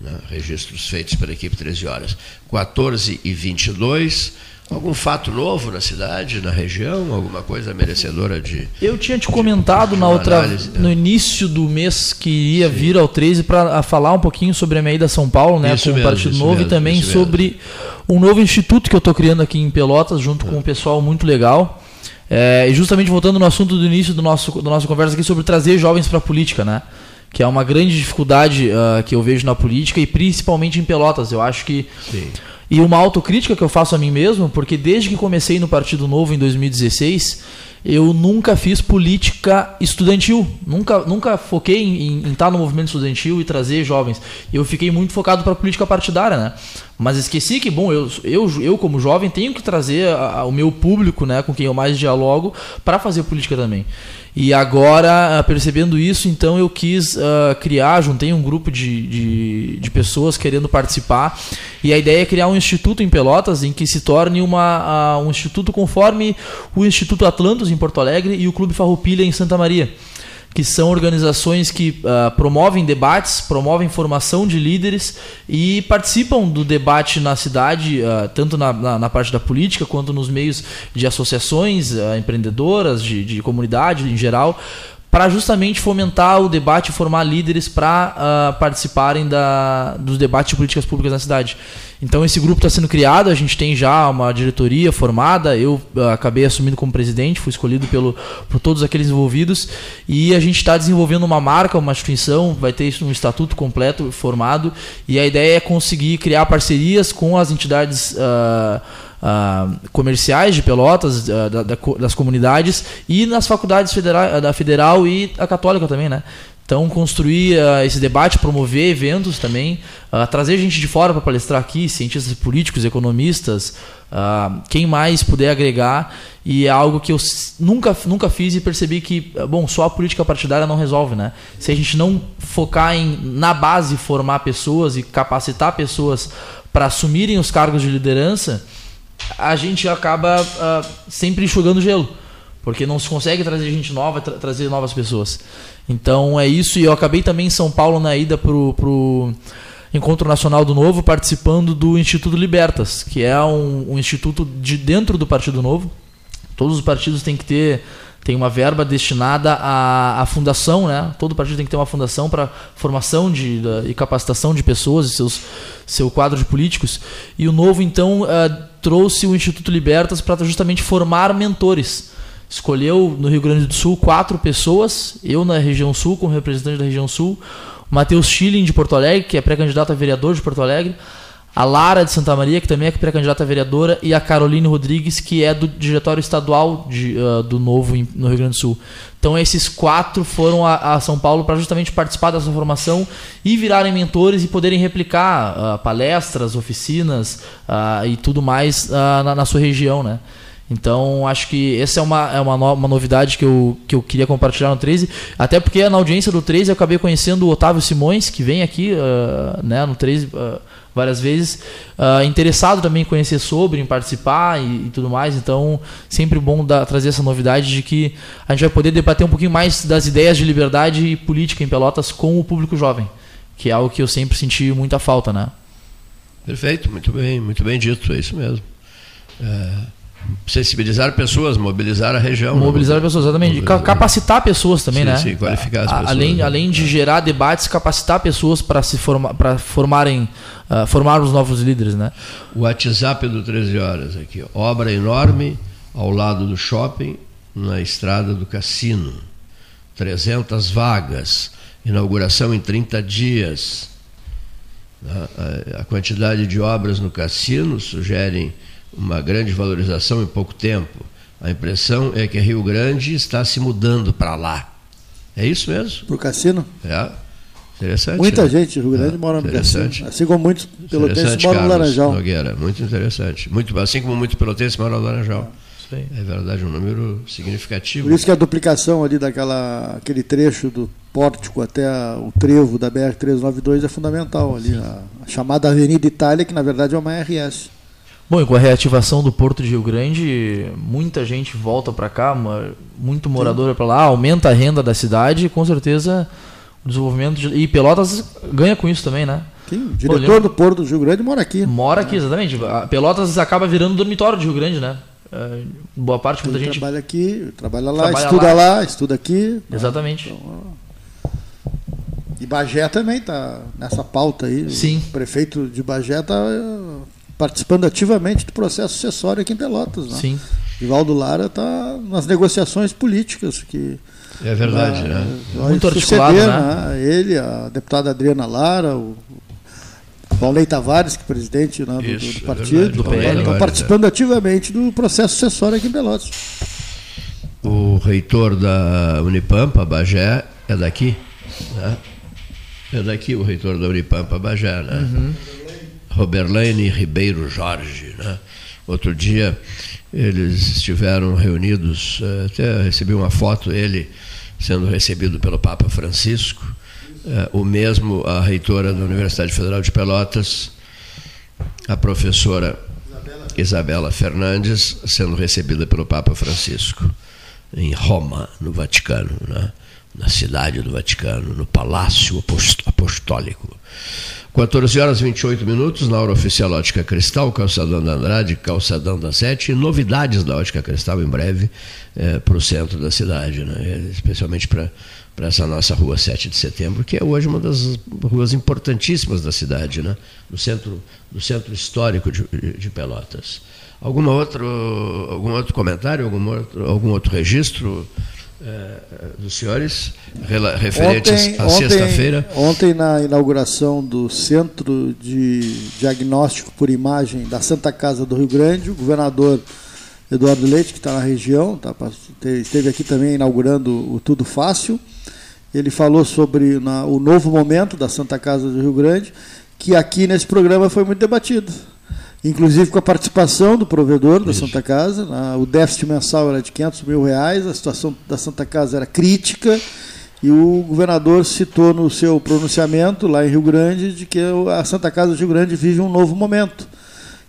né? Registros feitos pela equipe 13 horas. 14 e 22. Algum fato novo na cidade, na região? Alguma coisa merecedora de. Eu tinha te comentado na uma outra, análise, no início do mês que ia vir ao 13 para falar um pouquinho sobre a minha ida a São Paulo, né, Isso com mesmo, o Partido Novo mesmo, e também isso mesmo. sobre um novo instituto que eu estou criando aqui em Pelotas, junto com um pessoal muito legal. É, e justamente voltando no assunto do início do nosso, do nossa conversa aqui sobre trazer jovens para a política, né? Que é uma grande dificuldade ah, que eu vejo na política e principalmente em Pelotas. Eu acho que e uma autocrítica que eu faço a mim mesmo, porque desde que comecei no Partido Novo em 2016, eu nunca fiz política estudantil. Nunca, nunca foquei em, em estar no movimento estudantil e trazer jovens. Eu fiquei muito focado para a política partidária, né? Mas esqueci que, bom, eu, eu, eu como jovem tenho que trazer a, a, o meu público, né, com quem eu mais dialogo, para fazer política também. E agora, ah, percebendo isso, então eu quis uh, criar, juntei um grupo de, de, de, pessoas querendo participar. E a ideia é criar um instituto em Pelotas, em que se torne uma, uh, um instituto conforme o Instituto Atlantos em Porto Alegre e o Clube Farroupilha em Santa Maria que são organizações que uh, promovem debates, promovem formação de líderes e participam do debate na cidade, uh, tanto na, na, na, parte da política quanto nos meios de associações uh, empreendedoras, de, de comunidade em geral, para justamente fomentar o debate e formar líderes para uh, participarem da, dos debates de políticas públicas na cidade. Então esse grupo está sendo criado, a gente tem já uma diretoria formada, eu uh, acabei assumindo como presidente, fui escolhido pelo, por todos aqueles envolvidos e a gente está desenvolvendo uma marca, uma instituição, vai ter um estatuto completo formado e a ideia é conseguir criar parcerias com as entidades uh, uh, comerciais de Pelotas, uh, da, da, das comunidades e nas faculdades federal, da Federal e a Católica também, né? Então, construir uh, esse debate, promover eventos também, uh, trazer gente de fora para palestrar aqui, cientistas políticos, economistas, uh, quem mais puder agregar. E é algo que eu nunca, nunca fiz e percebi que, bom, só a política partidária não resolve, né? Se a gente não focar em, na base, formar pessoas e capacitar pessoas para assumirem os cargos de liderança, a gente acaba uh, sempre enxugando gelo. Porque não se consegue trazer gente nova, tra trazer novas pessoas. Então é isso. E eu acabei também em São Paulo na ida pro, pro Encontro Nacional do Novo, participando do Instituto Libertas, que é um, um instituto de dentro do Partido Novo. Todos os partidos têm que ter tem uma verba destinada à, à fundação, né? Todo partido tem que ter uma fundação para formação de, da, e capacitação de pessoas e seus, seu quadro de políticos. E o novo, então, uh, trouxe o Instituto Libertas para justamente formar mentores. Escolheu no Rio Grande do Sul quatro pessoas, eu na região sul, como representante da região sul, Matheus Schilling de Porto Alegre, que é pré-candidato a vereador de Porto Alegre, a Lara de Santa Maria, que também é pré-candidata vereadora, e a Caroline Rodrigues, que é do diretório estadual de, uh, do Novo no Rio Grande do Sul. Então esses quatro foram a, a São Paulo para justamente participar dessa formação e virarem mentores e poderem replicar uh, palestras, oficinas uh, e tudo mais na, na, sua região, né? Então, acho que essa é uma, é uma, no, uma novidade que eu, que eu queria compartilhar no 13. Até porque na audiência do 13 eu acabei conhecendo o Otávio Simões, que vem aqui né, no 13 uh, várias vezes, uh, interessado também em conhecer sobre, em participar e, e tudo mais. Então, sempre bom trazer essa novidade de que a gente vai poder debater um pouquinho mais das ideias de liberdade e política em Pelotas com o público jovem, que é algo que eu sempre senti muita falta, né? Perfeito, muito bem, muito bem dito, é isso mesmo. É sensibilizar pessoas, mobilizar a região. Né? Mobilizar né? pessoas, exatamente. Mobilizar. Capacitar pessoas também, sim, né? Sim, qualificar as pessoas. Além, né? além de gerar debates, capacitar pessoas para se formar, para formarem, uh, formar os novos líderes, né? O WhatsApp do 13 horas aqui, obra enorme ao lado do shopping, na estrada do cassino. 300 vagas, inauguração em 30 dias. A quantidade de obras no cassino sugerem uma grande valorização em pouco tempo. A impressão é que Rio Grande está se mudando para lá. É isso mesmo? Para o cassino? É. Interessante. Muita né? gente de Rio Grande é, mora no cassino. Assim como muitos pelotenses moram no Laranjal. Nogueira, muito interessante. Muito, assim como muitos pelotenses moram no Laranjal. É verdade, um número significativo. Por isso que a duplicação ali daquela aquele trecho do pórtico até a, o trevo da BR 392 é fundamental ali, a, a chamada Avenida Itália, que na verdade é uma RS. Bom, e com a reativação do Porto de Rio Grande, muita gente volta para cá, muito morador para lá, aumenta a renda da cidade e com certeza o desenvolvimento. De, e Pelotas ganha com isso também, né? Sim, o diretor Pô, do Porto do Rio Grande mora aqui. Mora aqui, exatamente. Pelotas acaba virando dormitório de Rio Grande, né? É, boa parte, muita gente. Trabalha aqui, trabalha lá, trabalha estuda lá. lá. estuda aqui. Exatamente. Então, e Bagé também está nessa pauta aí. Sim. O prefeito de Bagé está participando ativamente do processo sucessório aqui em Pelotas. Né? Sim. Rivaldo Lara está nas negociações políticas que é verdade, né? Muito articulado, né? né? Ele, a deputada Adriana Lara, o Paulo Tavares, que é presidente né, do, Isso, do, é partido, é do PL, estão participando ativamente do processo sucessório aqui em Pelotas. o reitor da Unipampa, Bagé, é daqui, né? É daqui o reitor da Unipampa, Bagé, né? Uhum. Roberlane Ribeiro Jorge, né? Outro dia eles estiveram reunidos, eh, até recebi uma foto ele sendo recebido pelo Papa Francisco, eh, o mesmo a reitora da Universidade Federal de Pelotas, a professora Isabela Fernandes, sendo recebida pelo Papa Francisco em Roma, no Vaticano, né? na cidade do Vaticano, no Palácio Apost- Apostólico. 14 horas e 28 minutos na hora oficial Ótica Cristal, Calçadão da Andrade, Calçadão da Sete, novidades da Ótica Cristal em breve para o centro da cidade, né? especialmente para essa nossa rua 7 de setembro, que é hoje uma das ruas importantíssimas da cidade, né? no centro, no centro histórico de, de Pelotas. Alguma outro, algum outro comentário, algum outro, algum outro registro eh, dos senhores referentes à sexta-feira? Ontem, na inauguração do Centro de Diagnóstico por Imagem da Santa Casa do Rio Grande, o governador Eduardo Leite, que está na região, tá, esteve aqui também inaugurando o Tudo Fácil. Ele falou sobre na, o novo momento da Santa Casa do Rio Grande, que aqui nesse programa foi muito debatido. Inclusive com a participação do provedor da Santa Casa. o déficit mensal era de 500 mil reais, a situação da Santa Casa era crítica. E o governador citou no seu pronunciamento lá em Rio Grande de que a Santa Casa do Rio Grande vive um novo momento.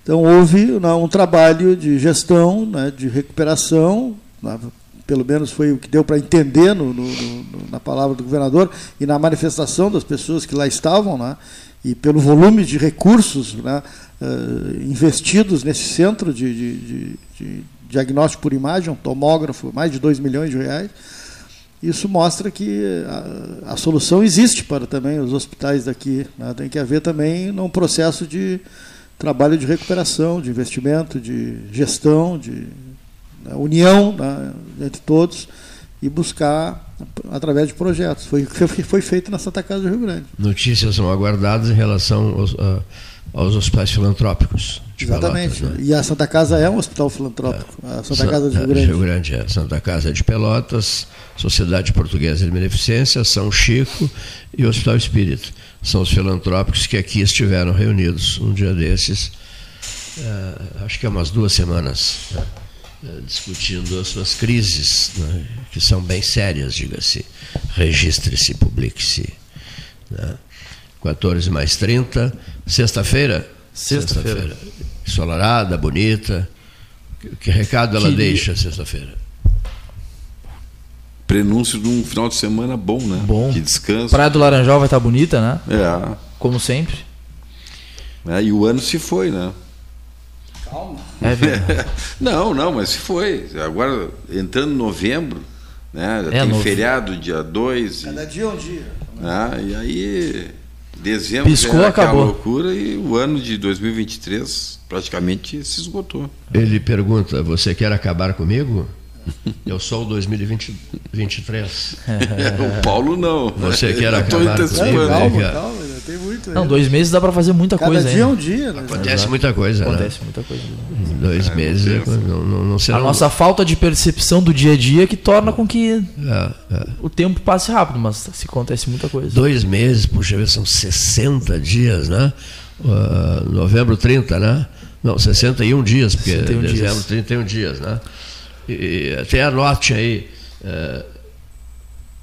Então houve né, um trabalho de gestão, né, de recuperação, né, pelo menos foi o que deu para entender no, no, no, na palavra do governador e na manifestação das pessoas que lá estavam, né, e pelo volume de recursos né, uh, investidos nesse centro de, de, de, de, diagnóstico por imagem, um tomógrafo, mais de 2 milhões de reais. Isso mostra que a, a solução existe para também os hospitais daqui. Né, tem que haver também um processo de trabalho de recuperação, de investimento, de gestão, de né, união né, entre todos e buscar através de projetos. Foi foi feito na Santa Casa do Rio Grande. Notícias são aguardadas em relação aos, a, aos hospitais filantrópicos. Exatamente. Pelotas, né? E a Santa Casa é um hospital filantrópico. É. A Santa Casa do Rio Grande. Rio Grande é Santa Casa de Pelotas, Sociedade Portuguesa de Beneficência, São Chico e o Hospital Espírita. São os filantrópicos que aqui estiveram reunidos um dia desses, é, acho que há umas duas semanas, né, discutindo as suas crises, né, que são bem sérias, diga-se. Registre-se, publique-se. Né. 14 mais 30, sexta-feira? Sexta-feira. Sexta ensolarada, bonita. Que, que recado ela Que- deixa sexta-feira? Prenúncio de um final de semana bom, né? Bom. De descanso. Praia do Laranjal vai estar bonita, né? É. Como sempre. É, e o ano se foi, né? É verdade. não, não, mas se foi. Agora, entrando em novembro, né? É, tem feriado dia 2. Cada dia é um dia. Né? E aí, dezembro Piscou, já é aquela acabou. loucura e o ano de 2023 praticamente se esgotou. Ele pergunta: Você quer acabar comigo? Eu sou o 2023. o Paulo não. Você quer acabar comigo? Calma, calma, tem muito. Não, ainda. dois meses dá pra fazer muita Cada coisa, dia hein? é um dia. Né? Acontece Exato. muita coisa. né? Acontece muita coisa. Dois meses é quando não, não, não será. A nossa falta de percepção do dia a dia que torna com que É, é. o tempo passe rápido, mas se acontece muita coisa. Dois meses, puxa vida, são 60 dias, né? Ah, novembro 30, né? Não, 61 dias, porque 61 dezembro dias. 31 dias, né? E, até anote aí. eh,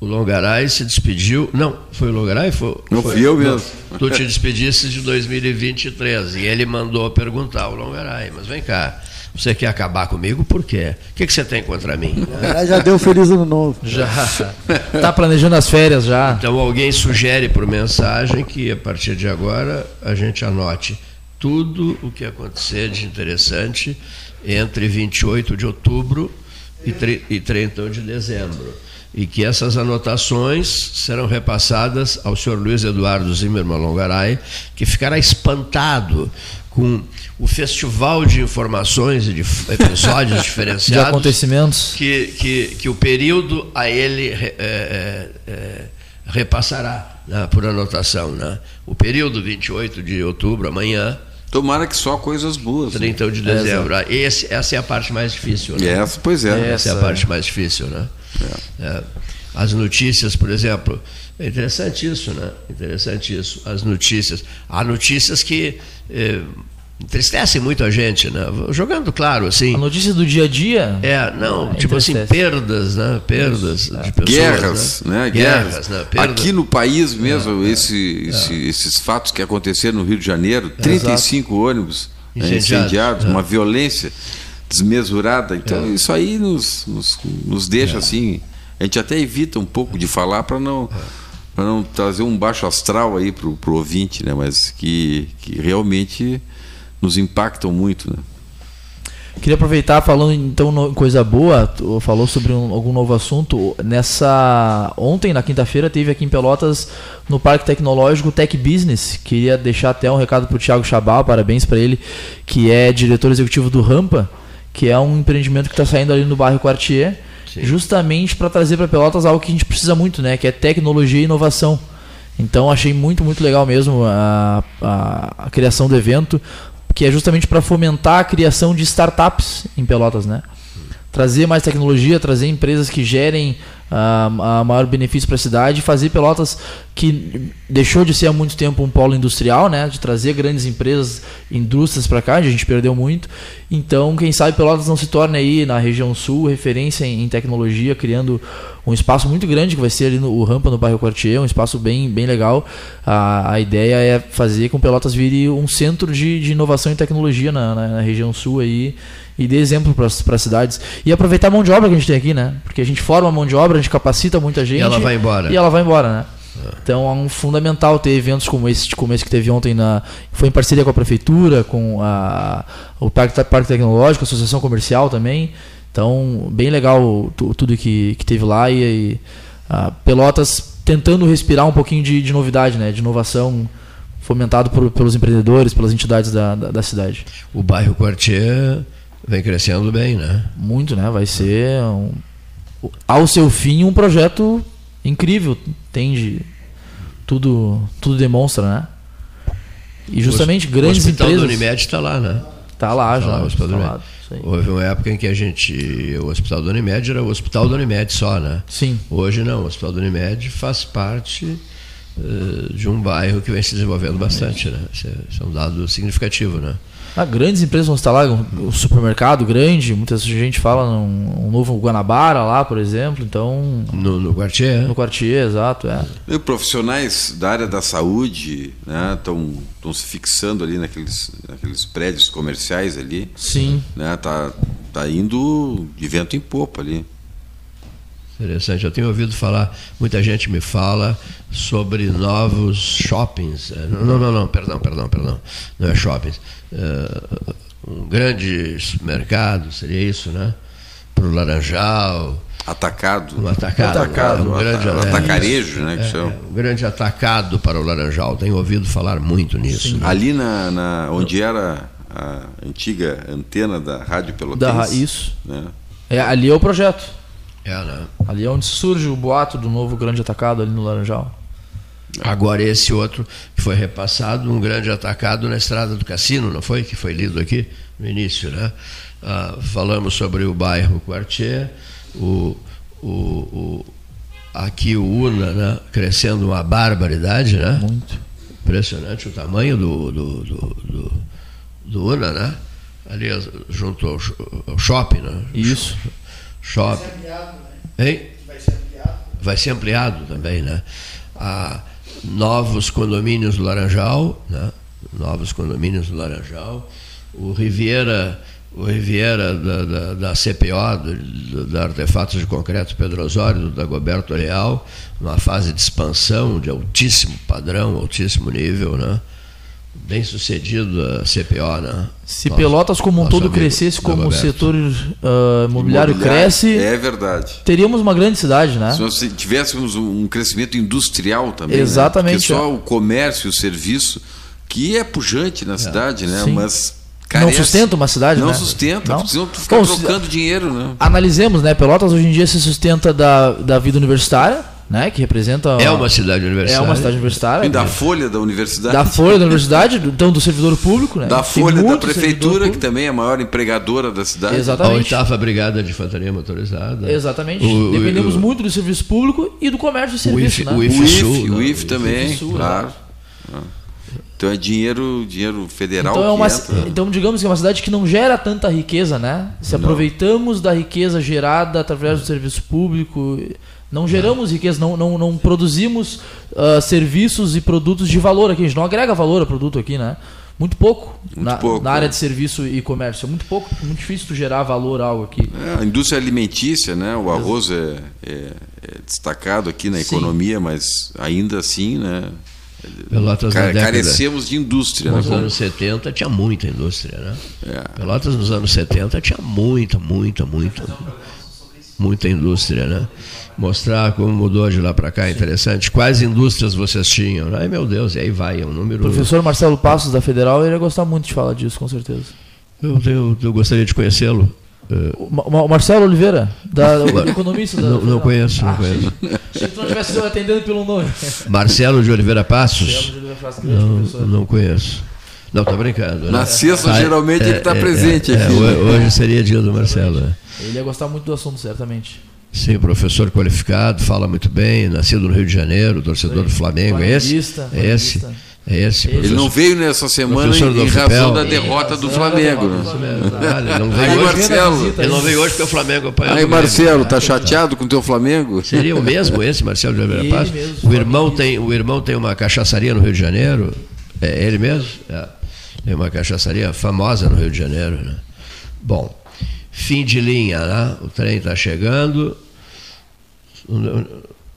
o Longaray se despediu. Não, foi o Longaray? Foi, Não, foi- fui eu mesmo. Tu te despediste de 2023 e ele mandou perguntar ao Longaray, mas vem cá, você quer acabar comigo por quê? O que, que você tem contra mim? Já deu feliz ano novo. Já tá planejando as férias já. Então alguém sugere por mensagem que a partir de agora a gente anote tudo o que acontecer de interessante entre 28 de outubro e e 31 de dezembro. E que essas anotações serão repassadas ao senhor Luiz Eduardo Zimmermann Longaray, que ficará espantado com o festival de informações e de episódios De diferenciados acontecimentos. que, que, que o período a ele é, é, é, repassará né, por anotação. Né? O período 28 de outubro, amanhã, Tomara que só coisas boas. 31 de É, dezembro. Ah, Esse, essa é a parte mais difícil. Né? Essa, pois é. Essa, é Essa a parte mais difícil, né? É. As notícias, por exemplo, é interessante isso, né? Interessante isso. As notícias. Há notícias que eh, entristecem muito a gente, né? Jogando claro, assim. A notícia do dia a dia. É, não, É, tipo assim, perdas, né? Perdas de pessoas. Guerras, né? Guerras. né? Perda- Aqui no país mesmo, esse- esse- esses fatos que aconteceram no Rio de Janeiro, 35 ônibus né, Incendiados, incendiados, é. uma violência desmesurada. Então, É. isso aí nos, nos, nos deixa assim. A gente até evita um pouco de falar para não. Para não trazer um baixo astral aí pro, pro ouvinte, né? Mas que, que realmente nos impactam muito, né? Queria aproveitar falando então no- coisa boa, tu falou sobre um- algum novo assunto. Nessa ontem na quinta-feira teve aqui em Pelotas no Parque Tecnológico Tech Business. Queria deixar até um recado para o Thiago Chabal, parabéns para ele, que é diretor executivo do Rampa, que é um empreendimento que está saindo ali no bairro Quartier, justamente para trazer para Pelotas algo que a gente precisa muito, né, que é tecnologia e inovação. Então achei muito, muito legal mesmo a, a, a criação do evento, que é justamente para fomentar a criação de startups em Pelotas, né? Trazer mais tecnologia, trazer empresas que gerem ah, a maior benefício para a cidade, fazer Pelotas que deixou de ser há muito tempo um polo industrial, né? De trazer grandes empresas, indústrias para cá, a gente perdeu muito. Então, quem sabe Pelotas não se torne aí na região sul referência em, em tecnologia, criando um espaço muito grande que vai ser ali no o Rampa no bairro Quartier, um espaço bem, bem legal. A, a ideia é fazer com Pelotas vire um centro de, de inovação e tecnologia na, na, na região sul aí e dê exemplo para as cidades. E aproveitar a mão de obra que a gente tem aqui, né? Porque a gente forma a mão de obra, a gente capacita muita gente. ela vai embora. E ela vai embora, né? Então é um fundamental ter eventos como esse, como esse que teve ontem na. Foi em parceria com a prefeitura, com a, o Parque, Parque Tecnológico, a Associação Comercial também. Então, bem legal tu- tudo que, que teve lá e, e, ah, Pelotas tentando respirar um pouquinho de, de novidade, né? De inovação fomentado por- pelos empreendedores, pelas entidades da, da, da cidade. O bairro Quartier vem crescendo bem, né? Muito, né? Vai ser um, ao seu fim um projeto incrível, tende tudo tudo demonstra, né? E justamente o, grandes o hospital empresas do Unimed está lá, né? Tá lá Tá já, lá, o hospital do tá lá, Unimed. aí. Houve uma época em que a gente. O hospital do Unimed era o hospital do Unimed só, né? Sim. Hoje não, o hospital do Unimed faz parte eh, de um bairro que vem se desenvolvendo bastante, né? Isso é, isso é um dado significativo, né? Ah, grandes empresas vão estar lá, um, um supermercado grande, muita gente fala num um novo Guanabara lá, por exemplo, então... No, no Quartier? No Quartier, exato, é. E profissionais da área da saúde estão se fixando ali naqueles, naqueles prédios comerciais ali. Sim. Né, tá, tá indo de vento em popa ali. Interessante. Eu tenho ouvido falar, muita gente me fala sobre novos shoppings. Eh, Não, não, não, não, perdão, perdão, perdão. Não é shoppings. Eh, um grande mercado, seria isso, né? Para o Laranjal. Atacado. Um atacado. Atacado, um grande, ata- é, atacarejo, né, que é, chama. um grande atacado para o Laranjal. Tenho ouvido falar muito nisso. né? Ali na, na- onde era a antiga antena da Rádio Pelotense. Da isso. Né? é. Ali é o projeto. É, né? Ali é onde surge o boato do novo grande atacado ali no Laranjal. Agora esse outro que foi repassado, um grande atacado na estrada do Cassino, não foi? Que foi lido aqui no início, né? Ah, falamos sobre o bairro Quartier, o, o, o- aqui o Una, né? Crescendo uma barbaridade, né? Muito. Impressionante o tamanho do, do, do, do, do Una, né? Ali junto ao, ao shopping, né? Isso. Shopping. Hein? Vai ser ampliado também, né? Há novos condomínios do Laranjal, né? Novos condomínios do Laranjal. O Riviera, o Riviera da, da, da CPO, do, da Artefatos de Concreto Pedro Osório, do Dagoberto Real, numa fase de expansão de altíssimo padrão, altíssimo nível, né? Bem sucedido a CPO, né? Se Nosso- Pelotas como um todo amigo crescesse como o setor ah, imobiliário cresce, É verdade. teríamos uma grande cidade, né? Se nós tivéssemos um crescimento industrial também. Exatamente, Né? Porque só é. o comércio e o serviço, que é pujante na cidade, né? Sim. Mas. Não sustenta uma cidade, Não né? sustenta, Não. porque senão tu fica Bom, se- trocando dinheiro, né? Analisemos, né? Pelotas hoje em dia se sustenta da, da vida universitária, né? Que representa. É uma cidade universitária. É uma cidade universitária. E da folha da universidade. Da folha da universidade, então do servidor público, né? Da folha da prefeitura, que também é a maior empregadora da cidade. A Exatamente. oitava brigada de infantaria motorizada. Exatamente. O- o- Dependemos o- muito do serviço público e do comércio e serviço, IF né? o O IF IF, Sul, o né? IF também, Sul, claro. Ah. Então é dinheiro, dinheiro federal Então, é uma, entra. então, digamos que é uma cidade que não gera tanta riqueza, né? Se Não. aproveitamos da riqueza gerada através do serviço público, não geramos riqueza, não, não, não produzimos ah, serviços e produtos de valor aqui. A gente não agrega valor a produto aqui, né? Muito pouco, Muito na, pouco, na área é. de serviço e comércio. É muito pouco, muito difícil tu gerar valor a algo aqui. É, a indústria alimentícia, né? O arroz é, é- é destacado aqui na Sim. economia, mas ainda assim, né? Pelotas Ca- carecemos de indústria, né? Nos Como- anos 70 tinha muita indústria, né? É. Pelotas nos anos 70 tinha muita, muita, muita, muita indústria, né? Mostrar como mudou de lá para cá é interessante. Quais indústrias vocês tinham? Ai meu Deus, e aí vai, é um O número. professor Marcelo Passos, da Federal, ele ia gostar muito de falar disso, com certeza. Eu, eu, eu gostaria de conhecê-lo. O, Ma- o Marcelo Oliveira, da, o economista da Não, não conheço, não Ah, conheço. Que tu não estivesse atendendo pelo nome. Marcelo de Oliveira Passos? Marcelo de Oliveira Passos, grande Não, professor. não conheço. Não, tô brincando. né? Na sexta, Ah, geralmente, ele tá presente é, aqui. ho- hoje seria dia do Marcelo. né? Ele ia gostar muito do assunto, certamente. Sim, professor qualificado, fala muito bem, nascido no Rio de Janeiro, torcedor do Flamengo. É esse? É esse? É esse? Ele não veio nessa semana em, em razão da derrota do Flamengo. né? Ele não veio Aí, hoje. Marcelo. Ele não veio hoje porque o Flamengo apanhou. Aí. Marcelo, tá chateado com o teu Flamengo? Seria o mesmo esse, Marcelo de Oliveira Paz? O irmão, tem, o irmão tem uma cachaçaria no Rio de Janeiro. É ele mesmo? É. Tem uma cachaçaria famosa no Rio de Janeiro. Né? Bom, fim de linha, né? O trem está chegando. O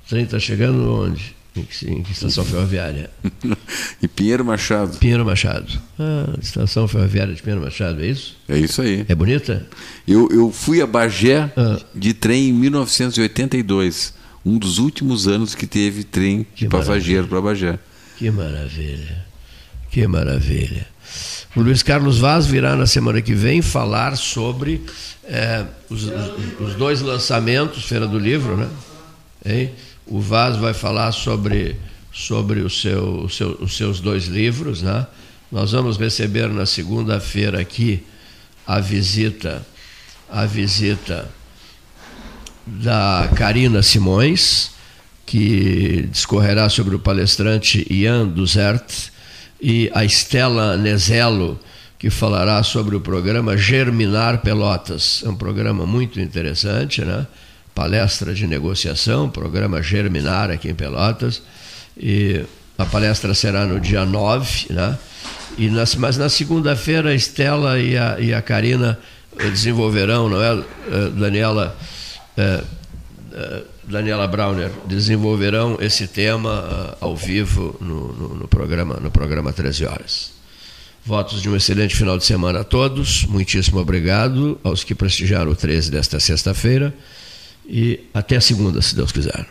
trem está chegando onde? Em que, em que estação ferroviária? E Pinheiro Machado. Pinheiro Machado. Ah, estação ferroviária de Pinheiro Machado, é isso? É isso aí. É bonita? Eu, eu fui a Bagé Ah. de trem em 1982. Um dos últimos anos que teve trem de passageiro para Bagé. Que maravilha. Que maravilha. O Luiz Carlos Vaz virá na semana que vem falar sobre os, os- os dois lançamentos, Feira do Livro, né? Hein? O Vaz vai falar sobre, sobre o seu, o seu- os seus dois livros, né? Nós vamos receber na segunda-feira aqui a visita, a visita da Karina Simões, que discorrerá sobre o palestrante Ian Duzert, e a Estela Nezello, que falará sobre o programa Germinar Pelotas. É um programa muito interessante, né? Palestra de negociação, programa Germinar aqui em Pelotas. E a palestra será no dia 9, né? E nas, mas na segunda-feira a Estela e a, e a Karina eh, desenvolverão, não é, eh, Daniela? eh, Daniela Brauner desenvolverão esse tema ah, ao vivo no, no- no programa no programa 13 horas. Votos de um excelente final de semana a todos. Muitíssimo obrigado aos que prestigiaram o 13 desta sexta-feira e até segunda, se Deus quiser.